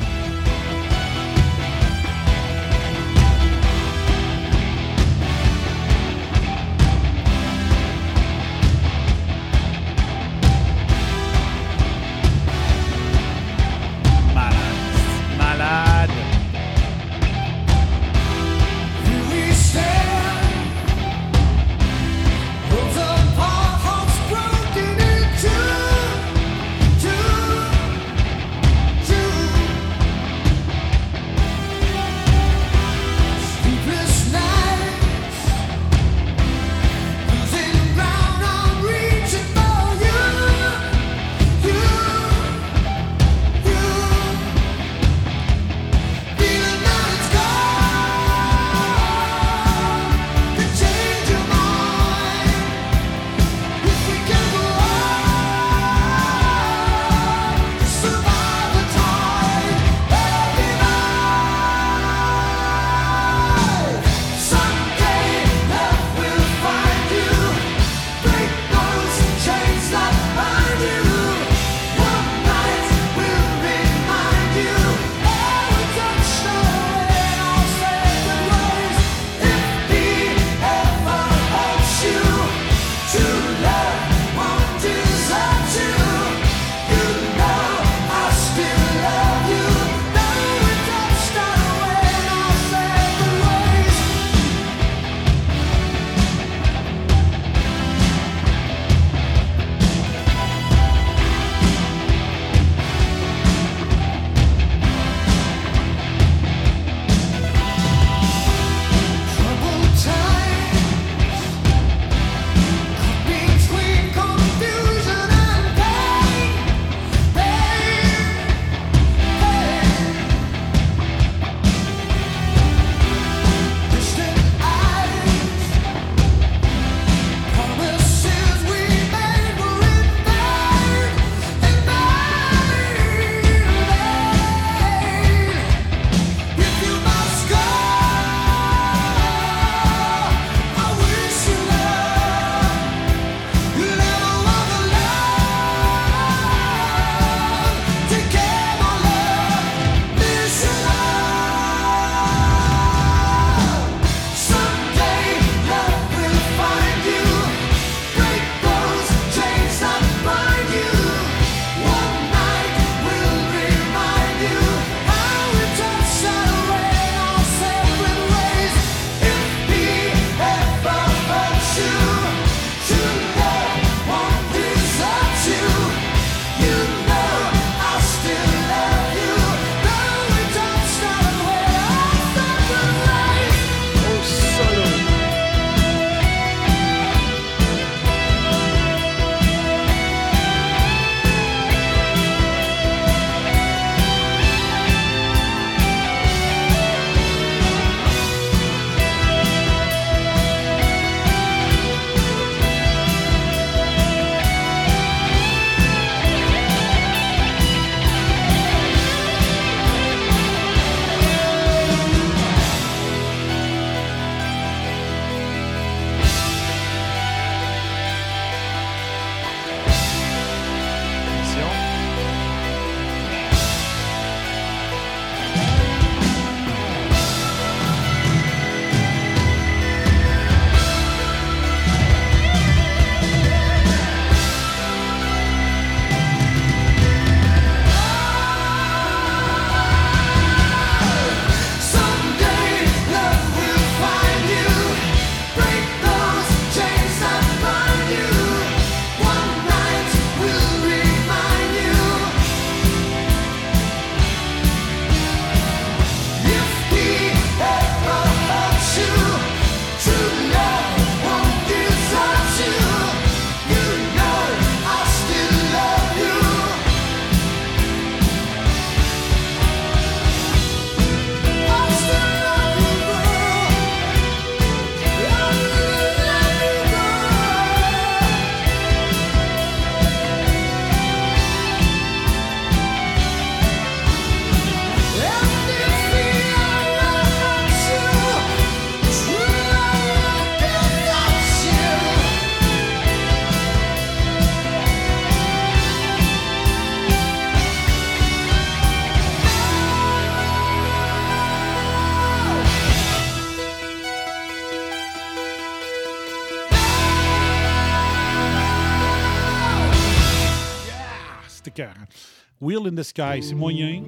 Will in the Sky, c'est moyen.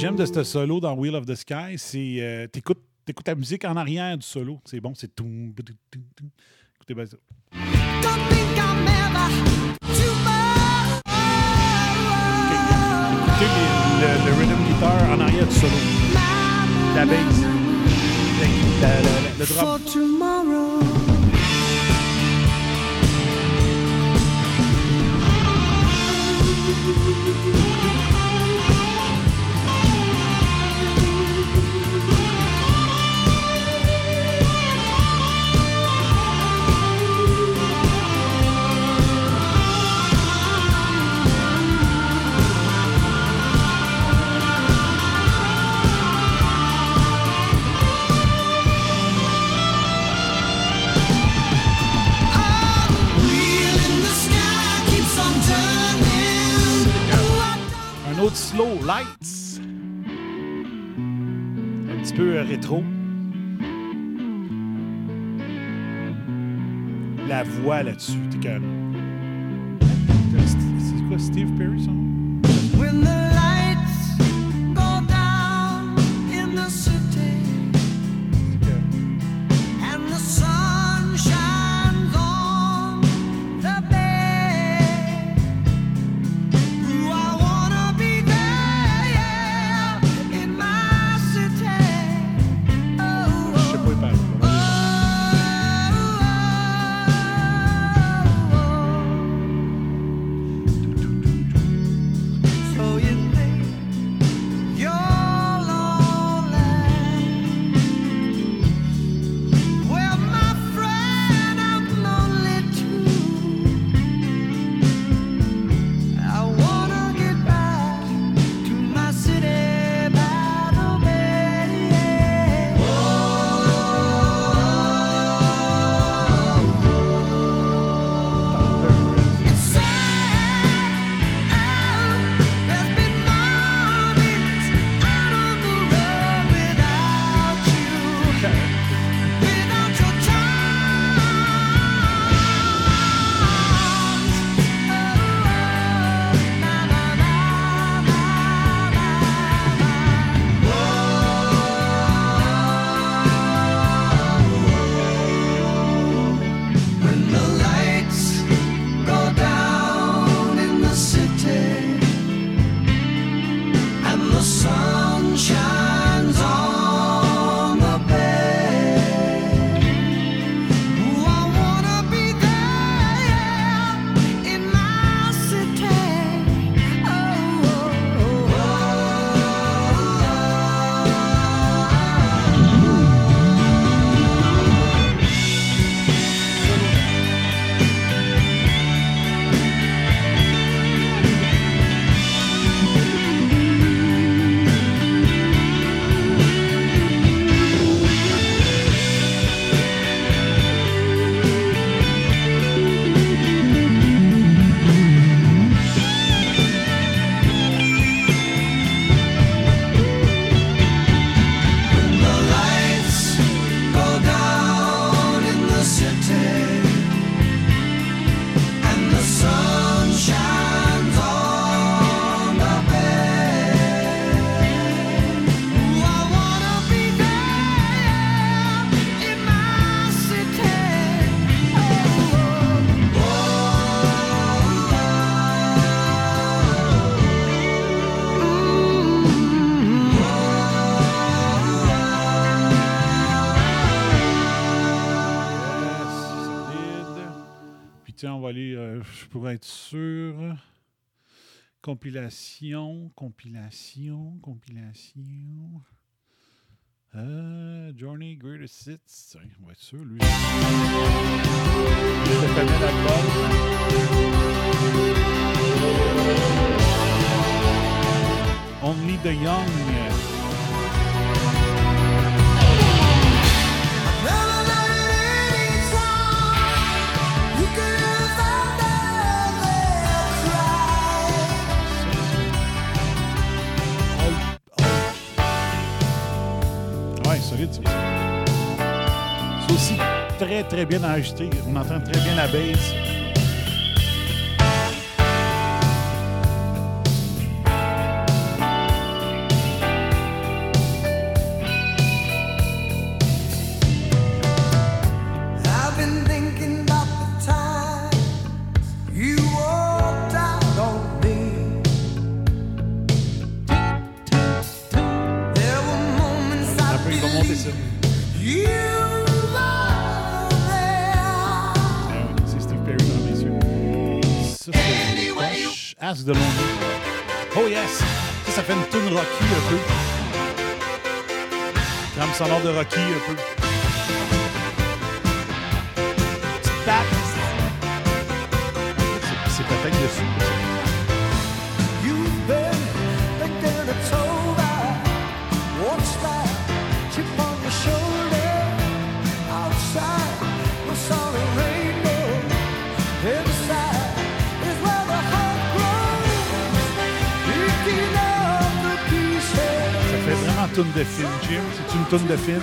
j'aime de ce solo dans Wheel of the Sky, c'est euh, t'écoutes la musique en arrière du solo. C'est bon, c'est tout. Écoutez bien ça. Le, le, rhythm guitar en arrière du solo. La bass. Le drum. La voix là-dessus, t'es comme. C'est quoi Steve Perry, ça? être sûr. Compilation, compilation, compilation. Euh, Journey Greatest Hits. Hein, on va être sûr, lui. Only the Young. C'est aussi très, très bien enregistré. On entend très bien la baisse. De Oh yes! Ça, ça fait une tune Rocky un peu. Trame sonore de Rocky un peu. Petite tape. tonne de film, Jim? c'est une tonne de film?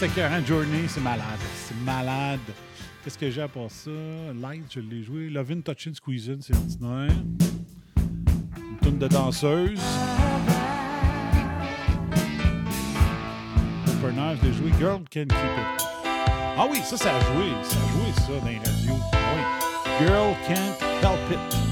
c'est écœurant. Journey, c'est malade. C'est malade. Qu'est-ce que j'ai à part ça? Light, je l'ai joué. Lovin' Touchin' Squeezin', c'est ordinaire. Une tonne de danseuse. Opener, je l'ai joué. Girl Can Keep It. Ah oui, ça, ça a joué. Ça a joué, ça, dans les radios. Girl Can't Help It.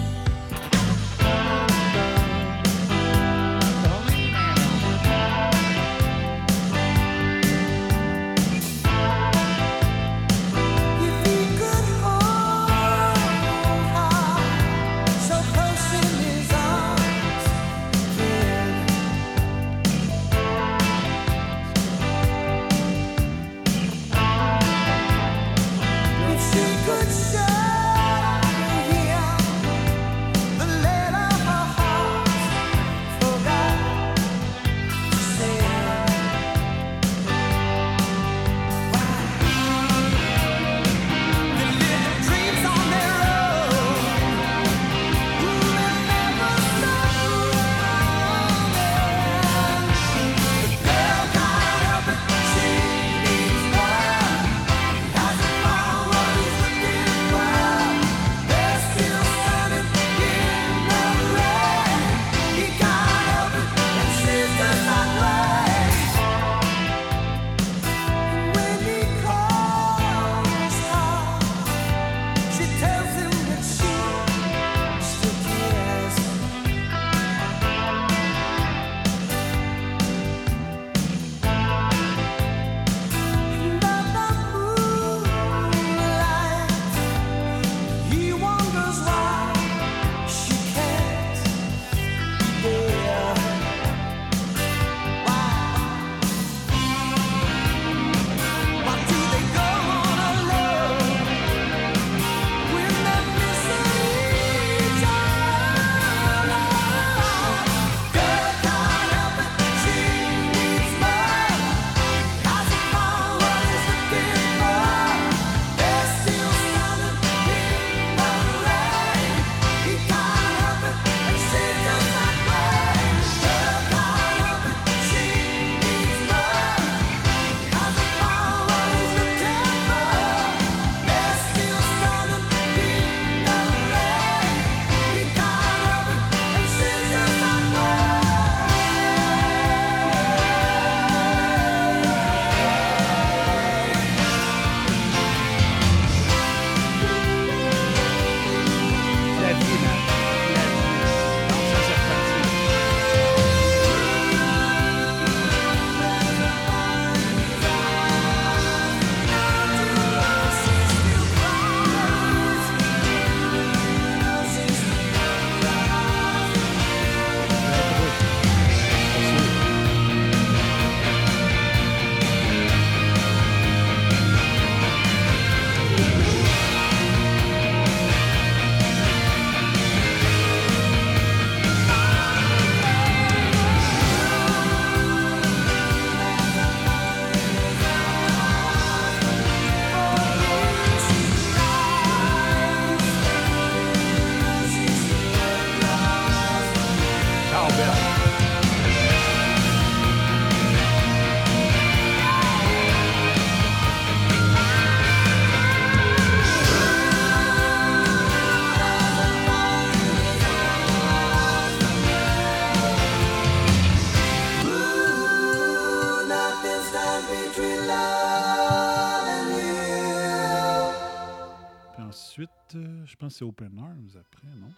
c'est Open Arms après, non?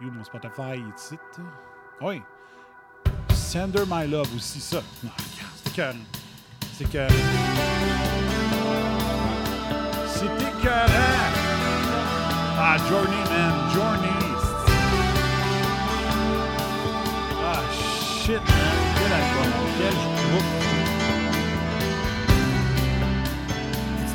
You, mon Spotify, il titre. Ah oui. Sender My Love aussi, ça. Ah, non, c'est carré. C'est. C'était carré. Ah, Journey, man. Journey. Ah, shit, man. Quel album. Quel groupe. It's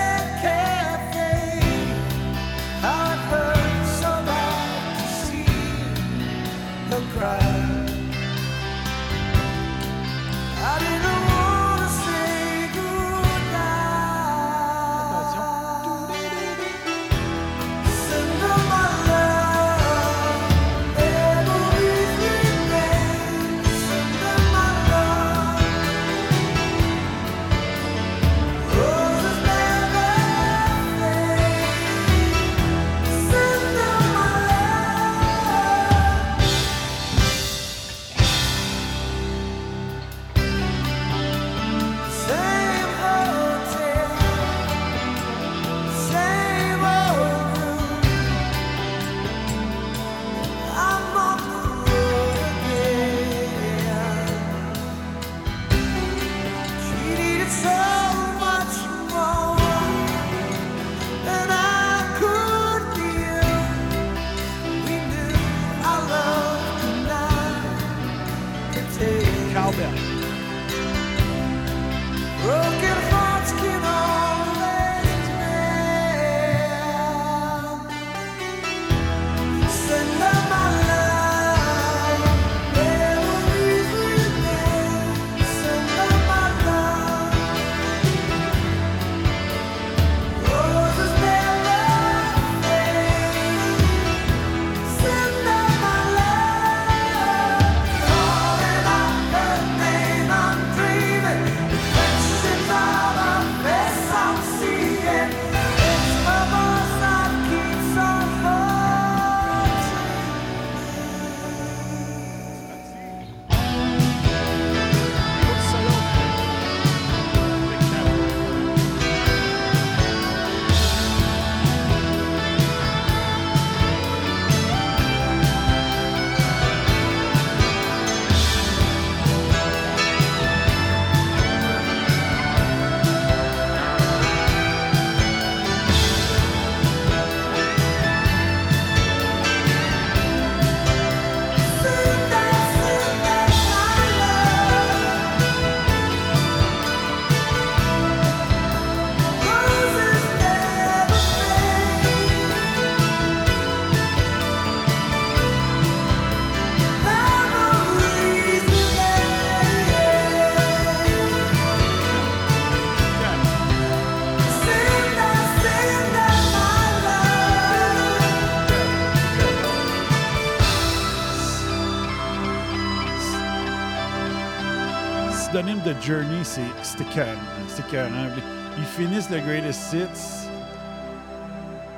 de Journey, c'est écœurant. Ils finissent le Greatest Hits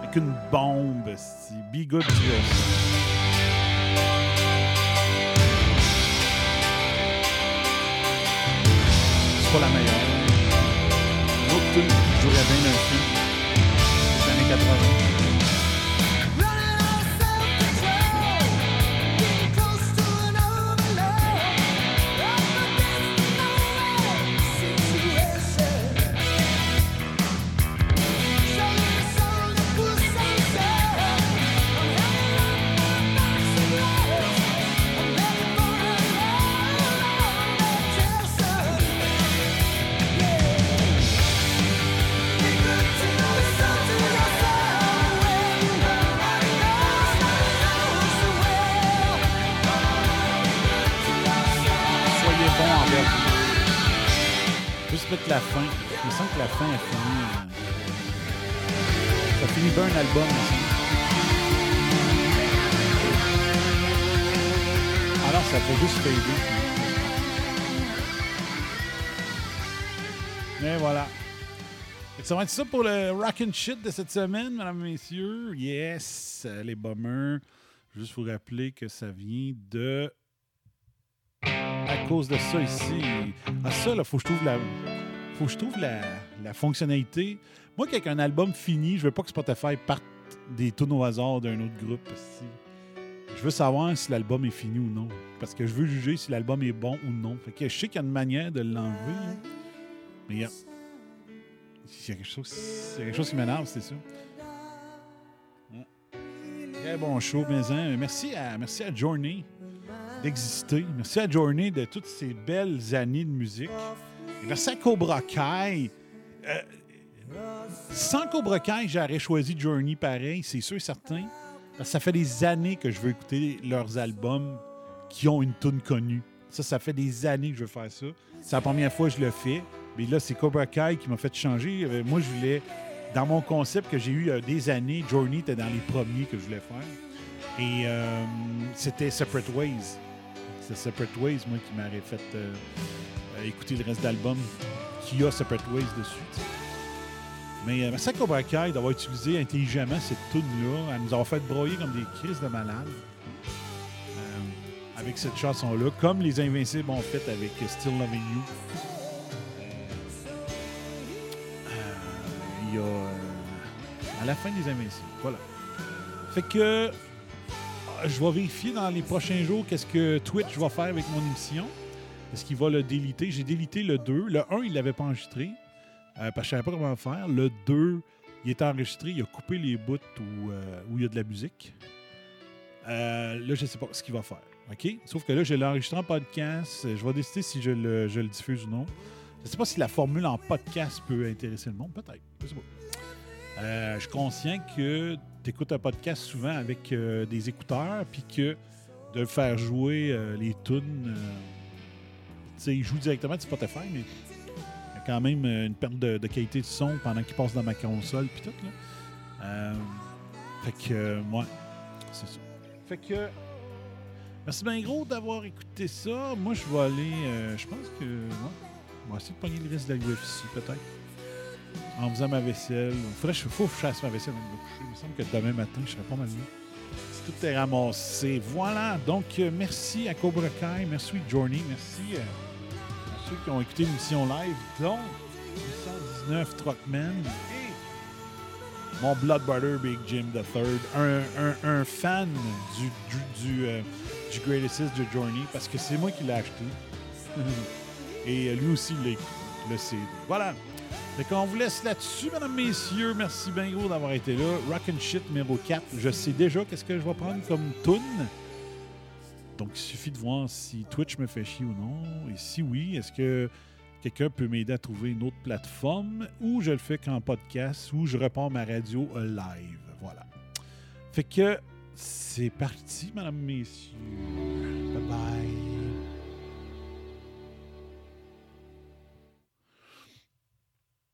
avec une bombe. Be good to yourself. Pas la meilleure. Une autre tune qui jouerait bien dans un film des années 80. Ça va être ça pour le rock and shit de cette semaine, mesdames messieurs. Yes, euh, les bummers. Juste vous rappeler que ça vient de à cause de ça ici. À ça, il faut que je trouve la. Faut que je trouve la, la fonctionnalité. Moi, quand un album fini, je veux pas que Spotify parte des tunes au hasard d'un autre groupe. Si. Je veux savoir si l'album est fini ou non. Parce que je veux juger si l'album est bon ou non. Fait que je sais qu'il y a une manière de l'enlever. là. Mais il y a. Quelque chose, qui m'énerve, c'est ça. Très bon show, mais merci à, merci à Journey d'exister. Merci à Journey de toutes ces belles années de musique. Merci à Cobra Kai. Euh, sans Cobra Kai, j'aurais choisi Journey pareil, c'est sûr et certain. Parce que ça fait des années que je veux écouter leurs albums qui ont une tune connue. Ça, ça fait des années que je veux faire ça. C'est la première fois que je le fais. Mais là, c'est Cobra Kai qui m'a fait changer. Euh, moi, je voulais, dans mon concept que j'ai eu il y a des années, Journey était dans les premiers que je voulais faire. Et euh, c'était Separate Ways. C'est Separate Ways, moi, qui m'aurait fait euh, écouter le reste de l'album qui a Separate Ways dessus. tu sais. Mais merci Cobra Kai d'avoir utilisé intelligemment cette tune-là. Elle nous a fait broyer comme des crises de malades. Euh, avec cette chanson-là, comme les Invincibles ont fait avec Still Loving You. Euh, à la fin des Invincibles. Voilà. Fait que. euh, Je vais vérifier dans les prochains jours qu'est-ce que Twitch va faire avec mon émission. Est-ce qu'il va le déliter? J'ai délité le 2. Le 1, il ne l'avait pas enregistré. euh, parce que je savais pas comment faire. Le 2, il est enregistré. Il a coupé les bouts où, euh, il y a de la musique. Là, je ne sais pas ce qu'il va faire. Sauf que là, je l'ai enregistré en podcast. Je vais décider si je le diffuse ou non. Je ne sais pas si la formule en podcast peut intéresser le monde. Peut-être. Je sais pas. Euh, je suis conscient que tu écoutes un podcast souvent avec euh, des écouteurs, puis que de faire jouer euh, les tunes, tu sais, il joue directement de Spotify, mais il y a quand même une perte de, qualité de son pendant qu'il passe dans ma console, puis tout. Là. Fait que, ouais, c'est ça. Fait que, merci bien gros d'avoir écouté ça. Moi, je vais aller, je pense que, on va essayer de pogner le reste de la UFC, peut-être en faisant ma vaisselle. Il faudrait que je, faut que je fasse ma vaisselle avant de me coucher. Il me semble que demain matin, je serai pas mal mieux. Tout est ramassé. Voilà. Donc, euh, merci à Cobra Kai. Merci Journey. Merci euh, à ceux qui ont écouté l'émission live, dont 819 Truckman et mon Blood Brother Big Jim III. Un, un- fan du, du, du, euh, de Journey parce que c'est moi qui l'ai acheté. et lui aussi, le CD. Voilà. Fait qu'on vous laisse là-dessus, mesdames, messieurs. Merci bien d'avoir été là. Rock and Shit numéro 4. Je sais déjà qu'est-ce que je vais prendre comme tune. Donc, il suffit de voir si Twitch me fait chier ou non. Et si oui, est-ce que quelqu'un peut m'aider à trouver une autre plateforme ou je le fais qu'en podcast ou je repars ma radio live? Voilà. Fait que c'est parti, mesdames, messieurs. Bye bye.